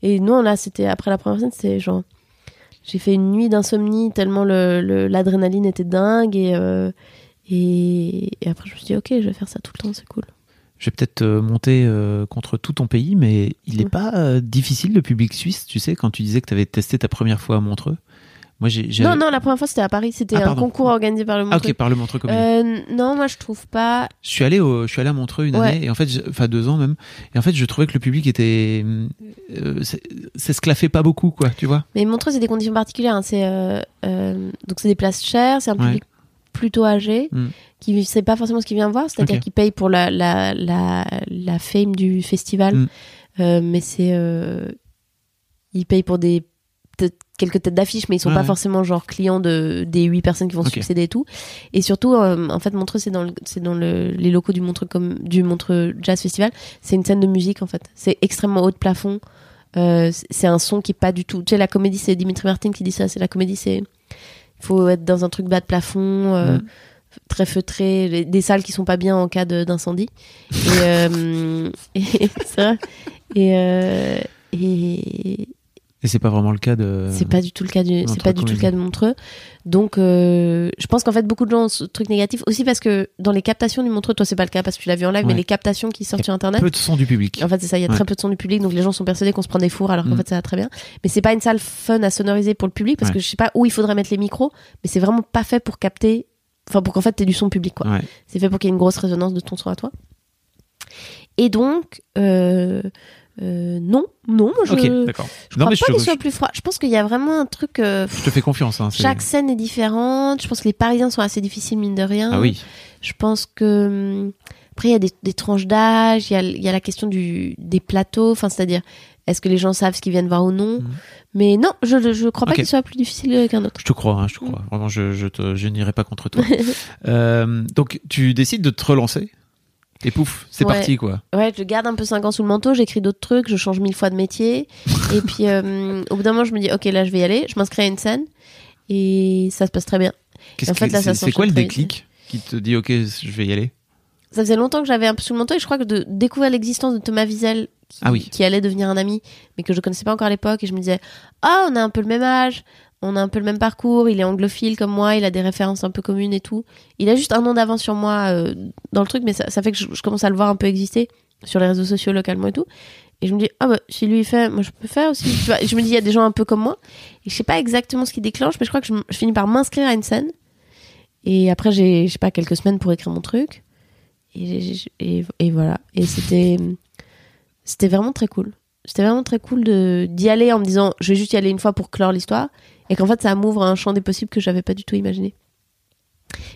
Et non, là, c'était après la première scène, c'était genre. J'ai fait une nuit d'insomnie tellement le- le- l'adrénaline était dingue. Et, euh, et, et après, je me suis dit, ok, je vais faire ça tout le temps, c'est cool. Je vais peut-être euh, monter euh, contre tout ton pays, mais il est Mm. pas euh, difficile le public suisse, tu sais, quand tu disais que tu avais testé ta première fois à Montreux? Moi, j'ai. j'ai- Non, non, la première fois, c'était à Paris. C'était Ah, un concours organisé par le Ah, Montreux. ok, par le Montreux Comédie. Euh, non, moi, je trouve pas. Je suis allé au, je suis allé à Montreux une Ouais. année et en fait, enfin deux ans même. Et en fait, je trouvais que le public était, euh, s'esclaffait pas beaucoup, quoi, tu vois. Mais Montreux, c'est des conditions particulières. hein. C'est euh, euh, donc c'est des places chères, c'est un Ouais. public plutôt âgé Mm. qui ne sait pas forcément ce qu'il vient voir, c'est-à-dire qu'il paye pour la, la, la, la fame du festival, Mm. Euh, mais c'est il paye pour des peut-être quelques têtes d'affiche, mais ils sont Ouais, pas ouais. forcément genre clients de des huit personnes qui vont Ok. succéder et tout. Et surtout, euh, en fait, Montreux, c'est dans le, c'est dans le, les locaux du Montreux comme du Montreux Jazz Festival. C'est une scène de musique en fait. C'est extrêmement haut de plafond. Euh, c'est- un son qui est pas du tout. Tu sais, la comédie, c'est Dimitri Martin qui dit ça. C'est la comédie, c'est il faut être dans un truc bas de plafond, euh, très feutré, les- des salles qui sont pas bien en cas de- d'incendie. Et, euh, euh, et, Et c'est pas vraiment le cas de. c'est pas du tout le cas du, c'est pas du tout le cas de Montreux. Donc, euh, je pense qu'en fait, beaucoup de gens ont ce truc négatif aussi parce que dans les captations du Montreux, toi, c'est pas le cas parce que tu l'as vu en live, Ouais. mais les captations qui sortent sur internet. Peu de son du public. En fait, c'est ça, il y a Ouais. très peu de son du public, donc les gens sont persuadés qu'on se prend des fours alors qu'en Mm. fait, ça va très bien. Mais c'est pas une salle fun à sonoriser pour le public parce Ouais. que je sais pas où il faudrait mettre les micros, mais c'est vraiment pas fait pour capter enfin pour qu'en fait t'aies du son public quoi. C'est fait pour qu'il y ait une grosse résonance de ton son à toi. Et donc, euh, euh, non, non, je, Non, crois mais pas qu'il soit plus froid. Je pense qu'il y a vraiment un truc. euh, je te fais confiance. Hein, chaque scène est différente. Je pense que les Parisiens sont assez difficiles mine de rien. Ah oui. Je pense que hum, après il y a des, des tranches d'âge, il y a, il y a la question du des plateaux, enfin c'est-à-dire est-ce que les gens savent ce qu'ils viennent voir ou non? Mhm. Mais non, je je crois pas Ok. qu'il soit plus difficile qu'un autre. Je te crois, hein, je te crois. Vraiment, je, je, te- je n'irai pas contre toi. Euh, donc, tu décides de te relancer? Et pouf, c'est Ouais. parti, quoi. Ouais, je garde un peu 5 ans sous le manteau, j'écris d'autres trucs, je change mille fois de métier. et puis, euh, au bout d'un moment, je me dis, ok, là, je vais y aller. Je m'inscris à une scène. Et ça se passe très bien. Qu'est-ce En fait, que- là, ça c'est c'est quoi le déclic qui te dit, ok, je vais y aller? Ça faisait longtemps que j'avais un peu sous le manteau et je crois que de découvrir l'existence de Thomas Wiesel, qui, Ah oui. qui allait devenir un ami, mais que je connaissais pas encore à l'époque, et je me disais, ah, on a un peu le même âge, on a un peu le même parcours, il est anglophile comme moi, il a des références un peu communes et tout. Il a juste un an d'avance sur moi euh, dans le truc, mais ça, fait que je, commence à le voir un peu exister sur les réseaux sociaux localement et tout. Et je me dis, ah bah, si lui fait, moi je peux faire aussi. Je me dis, il y a des gens un peu comme moi. Et je sais pas exactement ce qui déclenche, mais je crois que je, finis par m'inscrire à une scène. Et après, j'ai, je sais pas, quelques semaines pour écrire mon truc. Et voilà. Et c'était, c'était vraiment très cool. C'était vraiment très cool de, d'y aller en me disant, je vais juste y aller une fois pour clore l'histoire. Et qu'en fait, ça m'ouvre un champ des possibles que j'avais pas du tout imaginé.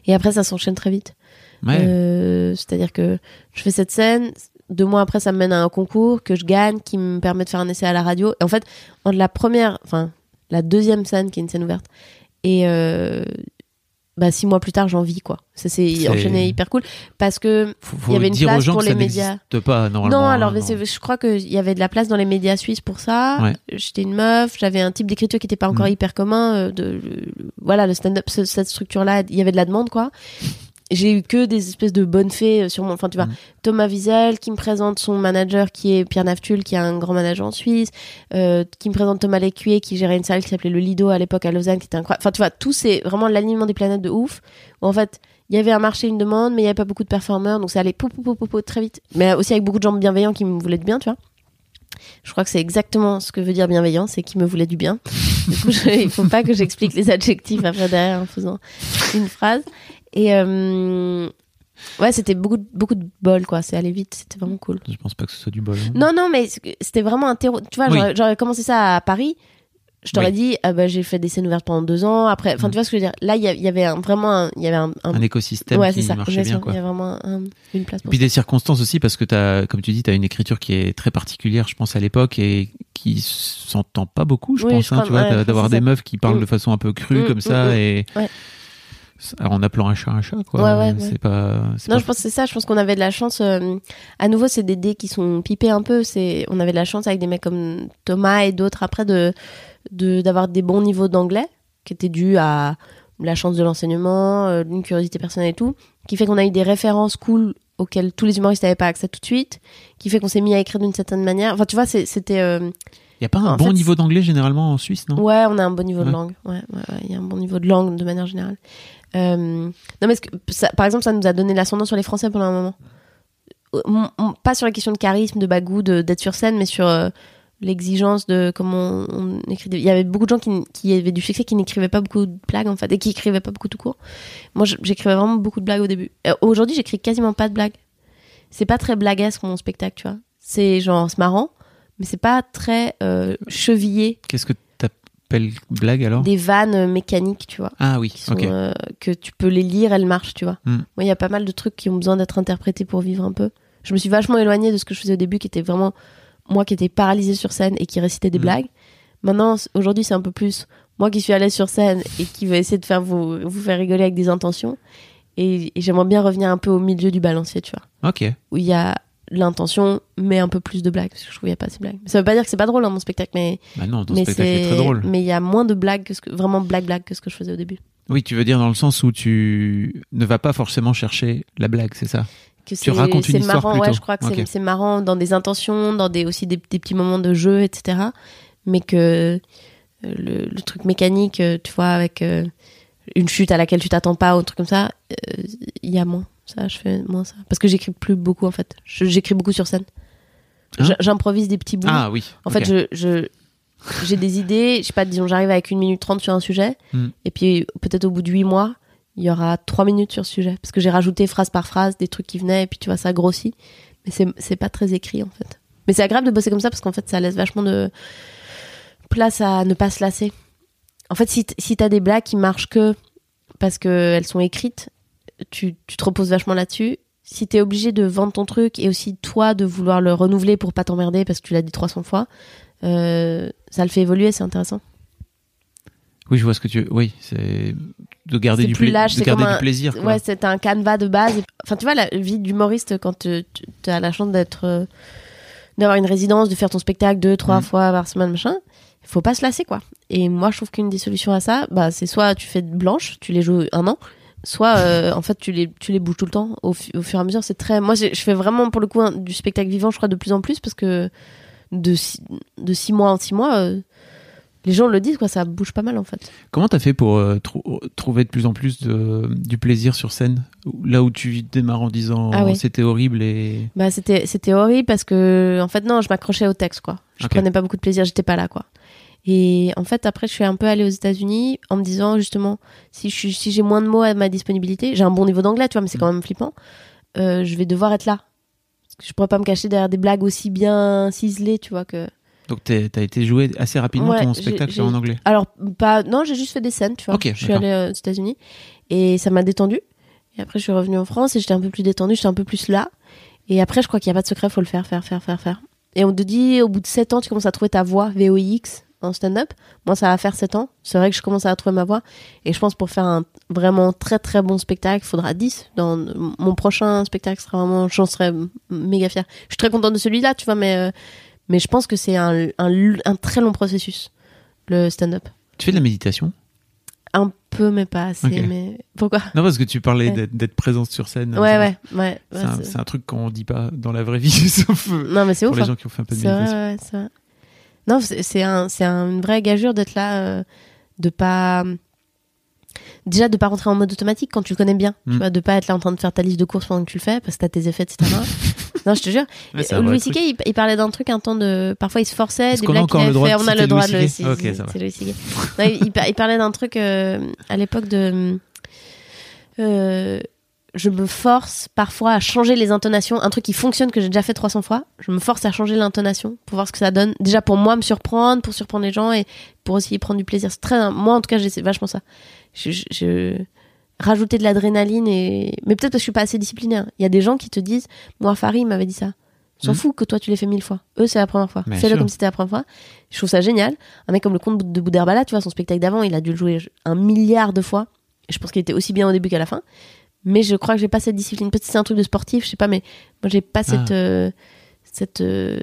Et après, ça s'enchaîne très vite. Ouais. Euh, C'est-à-dire que je fais cette scène, deux mois après, ça me mène à un concours que je gagne, qui me permet de faire un essai à la radio. Et en fait, entre la première, enfin, la deuxième scène, qui est une scène ouverte, et euh, bah, six mois plus tard, j'en vis, quoi. Ça s'est C'est- enchaîné hyper cool. Parce que, il y avait une place pour les médias. n'existe pas, normalement. non, hein, alors, non. je crois qu'il y avait de la place dans les médias suisses pour ça. Ouais. J'étais une meuf, j'avais un type d'écriture qui n'était pas encore Mhm. hyper commun. euh, de, voilà, le stand-up, ce- cette structure-là, il y avait de la demande, quoi. J'ai eu que des espèces de bonnes fées euh, sur mon. Enfin, tu vois, Mhm. Thomas Wiesel qui me présente son manager qui est Pierre Naftul, qui est un grand manager en Suisse, euh, qui me présente Thomas Lécuyer qui gérait une salle qui s'appelait le Lido à l'époque à Lausanne, qui était incroyable. Enfin, tu vois, tout c'est vraiment l'alignement des planètes de ouf. Où en fait, il y avait un marché, une demande, mais il y avait pas beaucoup de performeurs, donc ça allait pou, pou, pou, pou, pou, très vite. Mais aussi avec beaucoup de gens bienveillants qui me voulaient du bien, tu vois. Je crois que c'est exactement ce que veut dire bienveillant, c'est qui me voulait du bien. Du coup, je- il faut pas que j'explique les adjectifs après derrière en faisant une phrase. Et euh, ouais, c'était beaucoup, de- beaucoup de bol, quoi. C'est allé vite, c'était vraiment cool. Je pense pas que ce soit du bol. hein. Non, non, mais c'était vraiment un terreau. Tu vois, Oui. j'aurais- commencé ça à Paris. Je t'aurais Oui. dit, ah bah, j'ai fait des scènes ouvertes pendant deux ans. Après, enfin, Mm. tu vois ce que je veux dire. Là, il y, avait un- vraiment un, il y avait un, un- Un écosystème ouais, qui c'est ça. marchait bien. Il y a vraiment un- une place Et puis ça. des circonstances aussi, parce que t'as, comme tu dis, tu as une écriture qui est très particulière, je pense, à l'époque, et qui s'entend pas beaucoup, je Oui, pense, je hein, crois, tu vois, ouais, d'avoir ça. des meufs qui parlent Mm. de façon un peu crue Mm, comme ça, et Ouais. Alors, en appelant un chat un chat, quoi. Ouais, ouais, ouais. C'est pas. Non, pas- je pense que c'est ça. Je pense qu'on avait de la chance. euh, à nouveau, c'est des dés qui sont pipés un peu. C'est, on avait de la chance avec des mecs comme Thomas et d'autres après de, de d'avoir des bons niveaux d'anglais qui étaient dus à la chance de l'enseignement, euh, une curiosité personnelle et tout, qui fait qu'on a eu des références cool auxquelles tous les humoristes n'avaient pas accès tout de suite, qui fait qu'on s'est mis à écrire d'une certaine manière. Enfin, tu vois, c'était. euh, Il y a pas un en bon fait, niveau d'anglais généralement en Suisse, non? Ouais, on a un bon niveau de langue. Ouais, ouais, ouais, il y a un bon niveau de langue de manière générale. Euh, non, mais que ça- par exemple, ça nous a donné l'ascendant sur les Français pendant un moment? Euh, Pas sur la question de charisme, de bagou, de- d'être sur scène, mais sur euh, l'exigence de comment on, on écrit. des- Il y avait beaucoup de gens qui, qui avaient du succès qui n'écrivaient pas beaucoup de blagues en fait, et qui écrivaient pas beaucoup tout court. Moi, j'écrivais vraiment beaucoup de blagues au début. Euh, Aujourd'hui, j'écris quasiment pas de blagues. C'est pas très blaguesque mon spectacle, tu vois. C'est genre, c'est marrant, mais c'est pas très euh, chevillé Qu'est-ce que t'appelles blague alors? Des vannes mécaniques, tu vois, Ah oui, sont, euh, que tu peux les lire, elles marchent, tu vois. Hmm. Moi, il y a pas mal de trucs qui ont besoin d'être interprétés pour vivre un peu. Je me suis vachement éloignée de ce que je faisais au début, qui était vraiment moi qui étais paralysée sur scène et qui récitait des Hmm. blagues. Maintenant, aujourd'hui, c'est un peu plus moi qui suis à l'aise sur scène et qui va essayer de faire vous, vous faire rigoler avec des intentions. Et, et j'aimerais bien revenir un peu au milieu du balancier, tu vois, Ok. où il y a l'intention, mais un peu plus de blagues, parce que je a pas assez de blagues. Ça veut pas dire que c'est pas drôle dans mon spectacle, mais Bah non, ton mais spectacle est c'est très drôle. mais il y a moins de blagues que ce que vraiment blague blague que ce que je faisais au début Oui, tu veux dire dans le sens où tu ne vas pas forcément chercher la blague, c'est ça? Que c'est racontes une c'est histoire marrant ouais plutôt. je crois que c'est- marrant dans des intentions dans des aussi des, des petits moments de jeu etc mais que euh, le, le truc mécanique euh, tu vois avec euh, une chute à laquelle tu t'attends pas ou un truc comme ça euh, il y a moins ça je fais moins ça parce que j'écris plus beaucoup en fait j'écris beaucoup sur scène Hein j'improvise des petits bouts Ah oui. En fait, je, j'ai des idées, je sais pas, disons, j'arrive avec une minute trente sur un sujet, Hmm. et puis peut-être au bout de huit mois, il y aura trois minutes sur ce sujet. Parce que j'ai rajouté phrase par phrase des trucs qui venaient et puis tu vois, ça grossit. Mais c'est, c'est pas très écrit en fait. Mais c'est agréable de bosser comme ça parce qu'en fait, ça laisse vachement de place à ne pas se lasser. En fait, si, si t'as des blagues qui marchent que parce qu'elles sont écrites, tu, tu te reposes vachement là-dessus. Si t'es obligé de vendre ton truc et aussi toi de vouloir le renouveler pour pas t'emmerder parce que tu l'as dit 300 fois, euh, ça le fait évoluer, c'est intéressant. Oui, je vois ce que tu. Oui, c'est de garder du, plus lâche, de c'est garder du un- plaisir. quoi. Ouais, c'est un canevas de base. Enfin, tu vois, la vie d'humoriste, quand tu as la chance d'être, euh, d'avoir une résidence, de faire ton spectacle deux, trois Mhm. fois par semaine, machin, il faut pas se lasser, quoi. Et moi, je trouve qu'une des solutions à ça, bah, c'est soit tu fais de blanche, tu les joues un an, soit, euh, en fait, tu les, tu les bouges tout le temps. Au, au fur et à mesure, c'est très. Moi, je fais vraiment, pour le coup, un- du spectacle vivant, je crois, de plus en plus, parce que de six, de six mois en six mois, euh, les gens le disent, quoi, ça bouge pas mal, en fait. Comment t'as fait pour euh, trou- trouver de plus en plus de, du plaisir sur scène? Là où tu démarres en disant Ah c'était horrible et. Bah c'était c'était horrible parce que en fait non, je m'accrochais au texte quoi. Je Ok. prenais pas beaucoup de plaisir, j'étais pas là quoi. Et en fait après je suis un peu allée aux États-Unis en me disant justement si suis si j'ai moins de mots à ma disponibilité, j'ai un bon niveau d'anglais tu vois mais c'est quand même flippant. euh, je vais devoir être là. Parce que je pourrais pas me cacher derrière des blagues aussi bien ciselées, tu vois que Donc t'as été joué assez rapidement Ouais, ton j'ai- spectacle j'ai- en anglais? Alors, pas. Non, j'ai juste fait des scènes, tu vois. Ok, je suis allée euh, aux États-Unis et ça m'a détendu. Et après, je suis revenue en France et j'étais un peu plus détendue, j'étais un peu plus là. Et après, je crois qu'il n'y a pas de secret, faut le faire, faire, faire, faire, faire. Et on te dit, au bout de 7 ans, tu commences à trouver ta voix VOIX en stand-up. Moi, ça va faire 7 ans. C'est vrai que je commence à trouver ma voix. Et je pense pour faire un vraiment très très bon spectacle, il faudra 10. Dans mon prochain spectacle sera vraiment, j'en serais m- méga fière. Je suis très contente de celui-là, tu vois, mais, euh, mais je pense que c'est un, un, un très long processus, le stand-up. Tu fais de la méditation? Un peu, mais pas assez. Mais pourquoi? Non, parce que tu parlais Ouais. d'être- présente sur scène. Ouais, ouais, ouais. C'est un, truc qu'on dit pas dans la vraie vie, sauf euh, Non, mais c'est pour ouf. les hein. gens qui ont fait un peu de C'est vrai, méditation. ouais. Non, c'est un, c'est un- une vraie gageure d'être là, euh, de pas. Déjà, de pas rentrer en mode automatique quand tu le connais bien. Mm. Tu vois, de pas être là en train de faire ta liste de courses pendant que tu le fais, parce que t'as tes effets, etc. non, je te jure. Ouais, Louis. C.K., il, il parlait d'un truc un temps de. Parfois, il se forçait. Des blagues qu'il avait fait. On a le droit Louis de le. C'est Louis C.K. Il parlait d'un truc euh, à l'époque de. euh, je me force parfois à changer les intonations. Un truc qui fonctionne que j'ai déjà fait 300 fois. Je me force à changer l'intonation pour voir ce que ça donne. Déjà pour moi me surprendre, pour surprendre les gens et pour aussi y prendre du plaisir. C'est très. Moi en tout cas, j'essaie vachement ça. Je, je- je- rajouter de l'adrénaline et. Mais peut-être parce que je suis pas assez disciplinaire. Il y a des gens qui te disent, moi Farid m'avait dit ça. S'en Mhm. fout que toi tu l'aies fait mille fois. Eux c'est la première fois. Fais-le comme si c'était la première fois. Je trouve ça génial. Un mec comme le comte de Boudherbala, tu vois, son spectacle d'avant, il a dû le jouer un milliard de fois. Je pense qu'il était aussi bien au début qu'à la fin. Mais je crois que j'ai pas cette discipline. Peut-être que c'est un truc de sportif, je sais pas, mais moi j'ai pas cette. Ah. euh, cette euh,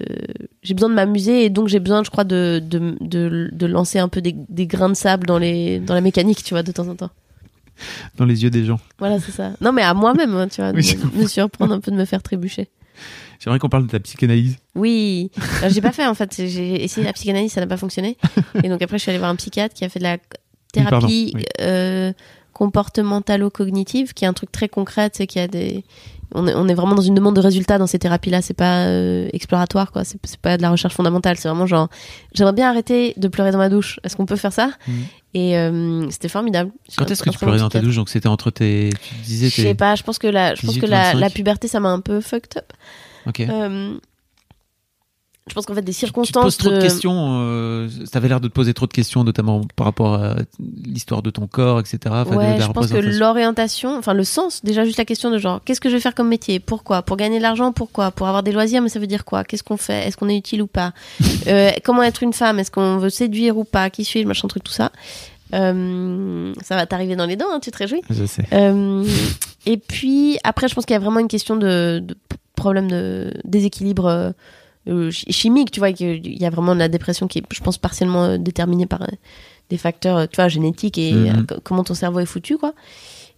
j'ai besoin de m'amuser et donc j'ai besoin, je crois, de, de, de, de lancer un peu des, des grains de sable dans, les, dans la mécanique, tu vois, de temps en temps. Dans les yeux des gens. Voilà, c'est ça. Non, mais à moi-même, hein, tu vois, Oui, de me, surprendre un peu, de me faire trébucher. J'aimerais qu'on parle de ta psychanalyse. Oui, j'ai pas fait en fait. J'ai essayé la psychanalyse, ça n'a pas fonctionné. Et donc après, je suis allée voir un psychiatre qui a fait de la pardon, thérapie oui. euh, comportementalo-cognitive, qui est un truc très concret, c'est qu'il y a des. On est, on est vraiment dans une demande de résultats dans ces thérapies-là. C'est pas euh, exploratoire, quoi. C'est pas de la recherche fondamentale. C'est vraiment genre, j'aimerais bien arrêter de pleurer dans ma douche. Est-ce qu'on peut faire ça? Mhm. Et euh, c'était formidable. Quand est-ce que tu pleurais dans ta douche? Donc c'était entre tes. Tu disais Je sais pas. Je pense que la, je pense 18, que la, 25. la puberté, ça m'a un peu fucked up. Ok. Euh, je pense qu'en fait des Tu- Tu te circonstances poses trop de, questions. Euh, T'avais l'air de te poser trop de questions, notamment par rapport à l'histoire de ton corps, etc. Enfin, de je pense que l'orientation, enfin le sens, déjà juste la question de genre, qu'est-ce que je vais faire comme métier? Pourquoi? Pour gagner de l'argent Pourquoi? Pour avoir des loisirs, mais ça veut dire quoi? Qu'est-ce qu'on fait? Est-ce qu'on est utile ou pas? Euh, Comment être une femme? Est-ce qu'on veut séduire ou pas? Qui suis-je? Machin truc, tout ça. Euh, ça va t'arriver dans les dents, hein, tu te réjouis. Je sais. Et puis après, je pense qu'il y a vraiment une question de, problème de déséquilibre chimique, tu vois, qu'il y a vraiment de la dépression qui est, je pense, partiellement euh, déterminée par euh, des facteurs, euh, tu vois, génétiques et Mhm. euh, co- comment ton cerveau est foutu, quoi.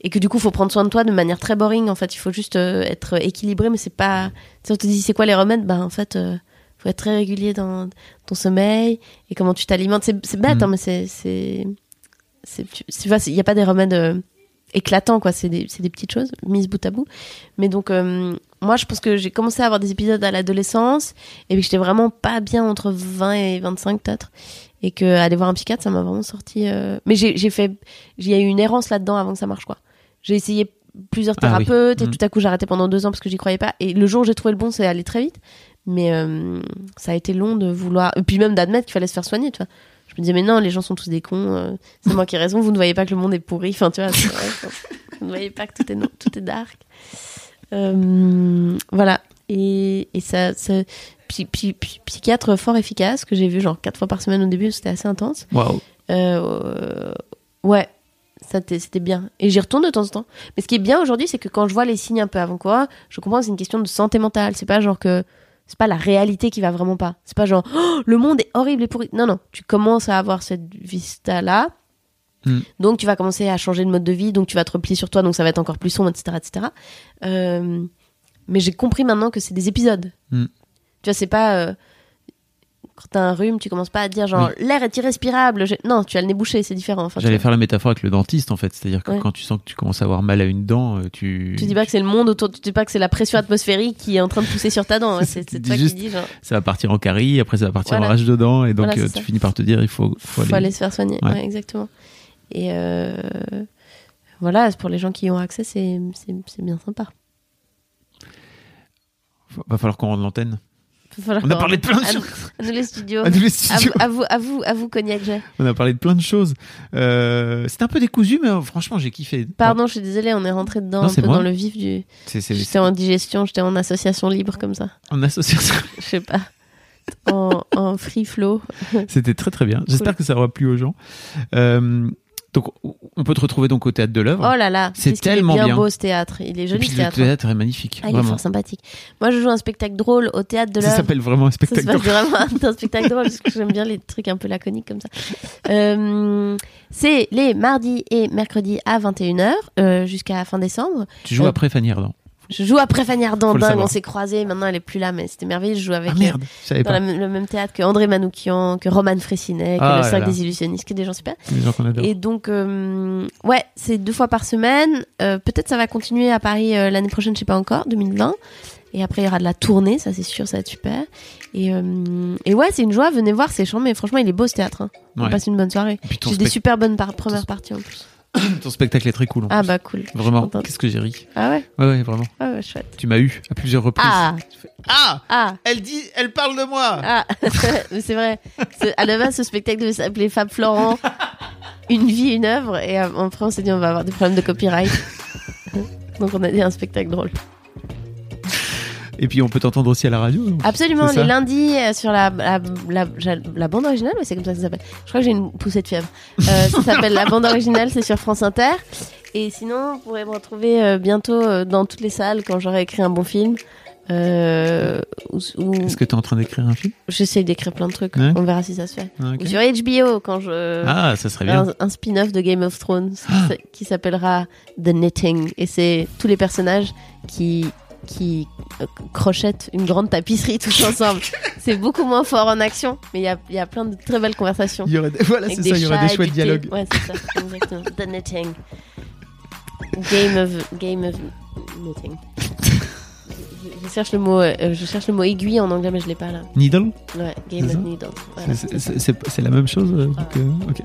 Et que du coup, il faut prendre soin de toi de manière très boring. En fait, il faut juste euh, être équilibré, mais c'est pas. Si on te dit c'est quoi les remèdes, ben en fait, euh, faut être très régulier dans ton sommeil et comment tu t'alimentes. C'est bête, Mhm. hein, mais c'est tu vois, il n'y a pas des remèdes euh, éclatants, quoi. C'est des des petites choses mises bout à bout. Mais donc, euh, moi, je pense que j'ai commencé à avoir des épisodes à l'adolescence et puis que j'étais vraiment pas bien entre 20 et 25 peut-être. Et que aller voir un psychiatre, ça m'a vraiment sorti. euh, Mais j'ai fait. Il y a eu une errance là-dedans avant que ça marche, quoi. j'ai essayé plusieurs Ah oui. thérapeutes et Mm. tout à coup j'ai arrêté pendant deux ans parce que j'y croyais pas. Et le jour où j'ai trouvé le bon, c'est allé très vite. Mais euh, ça a été long de vouloir. Et puis même d'admettre qu'il fallait se faire soigner, tu vois. Je me disais, mais non, les gens sont tous des cons. euh, c'est moi qui ai raison. Vous ne voyez pas que le monde est pourri. Enfin, tu vois, vrai, vous ne voyez pas que tout est, no- tout est dark. Euh, voilà. Et, et ça. ça psy- psy- psychiatre fort efficace que j'ai vu genre quatre fois par semaine au début, c'était assez intense. Waouh. Euh, ouais, c'était bien. Et j'y retourne de temps en temps. Mais ce qui est bien aujourd'hui, c'est que quand je vois les signes un peu avant quoi, je comprends que c'est une question de santé mentale. C'est pas genre que c'est pas la réalité qui va vraiment pas. C'est pas genre Oh, le monde est horrible et pourri. Non non, tu commences à avoir cette vista Mm. Donc tu vas commencer à changer de mode de vie, donc tu vas te replier sur toi, donc ça va être encore plus sombre, etc., etc. Euh, mais j'ai compris maintenant que c'est des épisodes. Mm. Tu vois, c'est pas euh, quand t'as un rhume, tu commences pas à dire genre l'air est irrespirable. Non, tu as le nez bouché, c'est différent. Enfin, J'allais faire la métaphore avec le dentiste en fait, c'est-à-dire que Ouais. quand tu sens que tu commences à avoir mal à une dent, euh, tu, Tu dis pas que c'est le monde autour, tu dis pas que c'est la pression atmosphérique qui est en train de pousser sur ta dent. C'est toi juste- qui dis genre ça va partir en carie, après ça va partir Voilà. en rage de dents, et donc Voilà, euh, tu finis par te dire il faut, faut, faut aller se faire soigner. Ouais. Ouais, exactement. Et euh, voilà, pour les gens qui y ont accès, c'est bien sympa. Va falloir qu'on rende l'antenne. On a parlé de plein de choses. À nous les studios. À nous les studios. vous, à vous, à vous, à vous, Cognac Jet. On a parlé de plein de choses. Euh, C'était un peu décousu, mais euh, franchement j'ai kiffé. Pardon, je suis désolée, on est rentré dedans Non, un peu moi. dans le vif du. J'étais en digestion, j'étais en association libre comme ça. en association. Je sais pas. En, en free flow. C'était très très bien. J'espère que ça aura plu aux gens. Euh, donc on peut te retrouver donc au théâtre de l'œuvre. Oh là là, C'est tellement est bien, bien. beau ce théâtre. Il est joli puis ce le théâtre. théâtre est magnifique. Ah, il est fort sympathique. Moi, je joue un spectacle drôle au théâtre de Ça l'œuvre. s'appelle vraiment un Ça se spectacle. passe vraiment un spectacle drôle parce que j'aime bien les trucs un peu laconiques comme ça. Euh, c'est les mardis et mercredis à 21h euh, jusqu'à fin décembre. Tu joues Euh, après Fanny Ardant. Je joue après Fanny Ardant, dingue, on s'est croisés, maintenant elle est plus là, mais c'était merveilleux. Je joue avec Ah merde, euh, dans la- le même théâtre que André Manoukian, que Roman Frécinet, que Ah le là. des illusionnistes, que des gens super. Les gens. Et donc, euh, ouais, c'est deux fois par semaine. Euh, Peut-être ça va continuer à Paris euh, l'année prochaine, je sais pas encore, 2020. Et après, il y aura de la tournée, ça c'est sûr, ça va être super. Et, euh, et ouais, c'est une joie, venez voir, c'est chiant, mais franchement, il est beau ce théâtre. Hein. On passe une bonne soirée. J'ai des super bonnes par- premières parties en plus. ton spectacle est très cool. en Ah plus. bah cool. Vraiment, qu'est-ce que j'ai ri. Ah ouais? Ouais, ouais, vraiment. Ah ouais, chouette. Tu m'as eu à plusieurs reprises. Ah Ah Ah Elle dit, elle parle de moi Ah c'est vrai. À la base, ce spectacle devait s'appeler Fab Florent, une vie, une œuvre. Et euh, après, on s'est dit, on va avoir des problèmes de copyright. Donc on a dit un spectacle drôle. Et puis on peut t'entendre aussi à la radio. donc. Absolument, les lundis euh, sur la, la, la, la- la bande originale, c'est comme ça que ça s'appelle. Je crois que j'ai une poussée de fièvre. Euh, ça s'appelle la bande originale, c'est sur France Inter. Et sinon, vous pourrez me retrouver euh, bientôt dans toutes les salles quand j'aurai écrit un bon film. Euh, ou, ou- Est-ce que tu es en train d'écrire un film? J'essaye d'écrire plein de trucs. Ouais. On verra si ça se fait. Ah. Ou sur HBO quand je Ah, ça serait bien. un, un spin-off de Game of Thrones Ah. qui s'appellera The Knitting et c'est tous les personnages qui qui euh, crochettent une grande tapisserie tous ensemble. c'est beaucoup moins fort en action, mais il y a, y a plein de très belles conversations. Il y aurait des, voilà, c'est ça, il y aurait des et chouettes dialogues. Ouais, c'est ça, exactement. The Knitting. Game of Game of Knitting. Je, cherche le mot, euh, je cherche le mot aiguille en anglais, mais je l'ai pas là. Needle? Ouais, Game of. Voilà, C'est- la même chose euh, donc, euh, ok.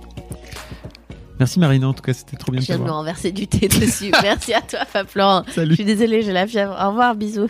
Merci Marina, en tout cas, c'était trop bien Je viens de me renverser du thé dessus. Merci à toi, Fab Florent. Je Salut. suis désolée, j'ai la fièvre. Au revoir, bisous.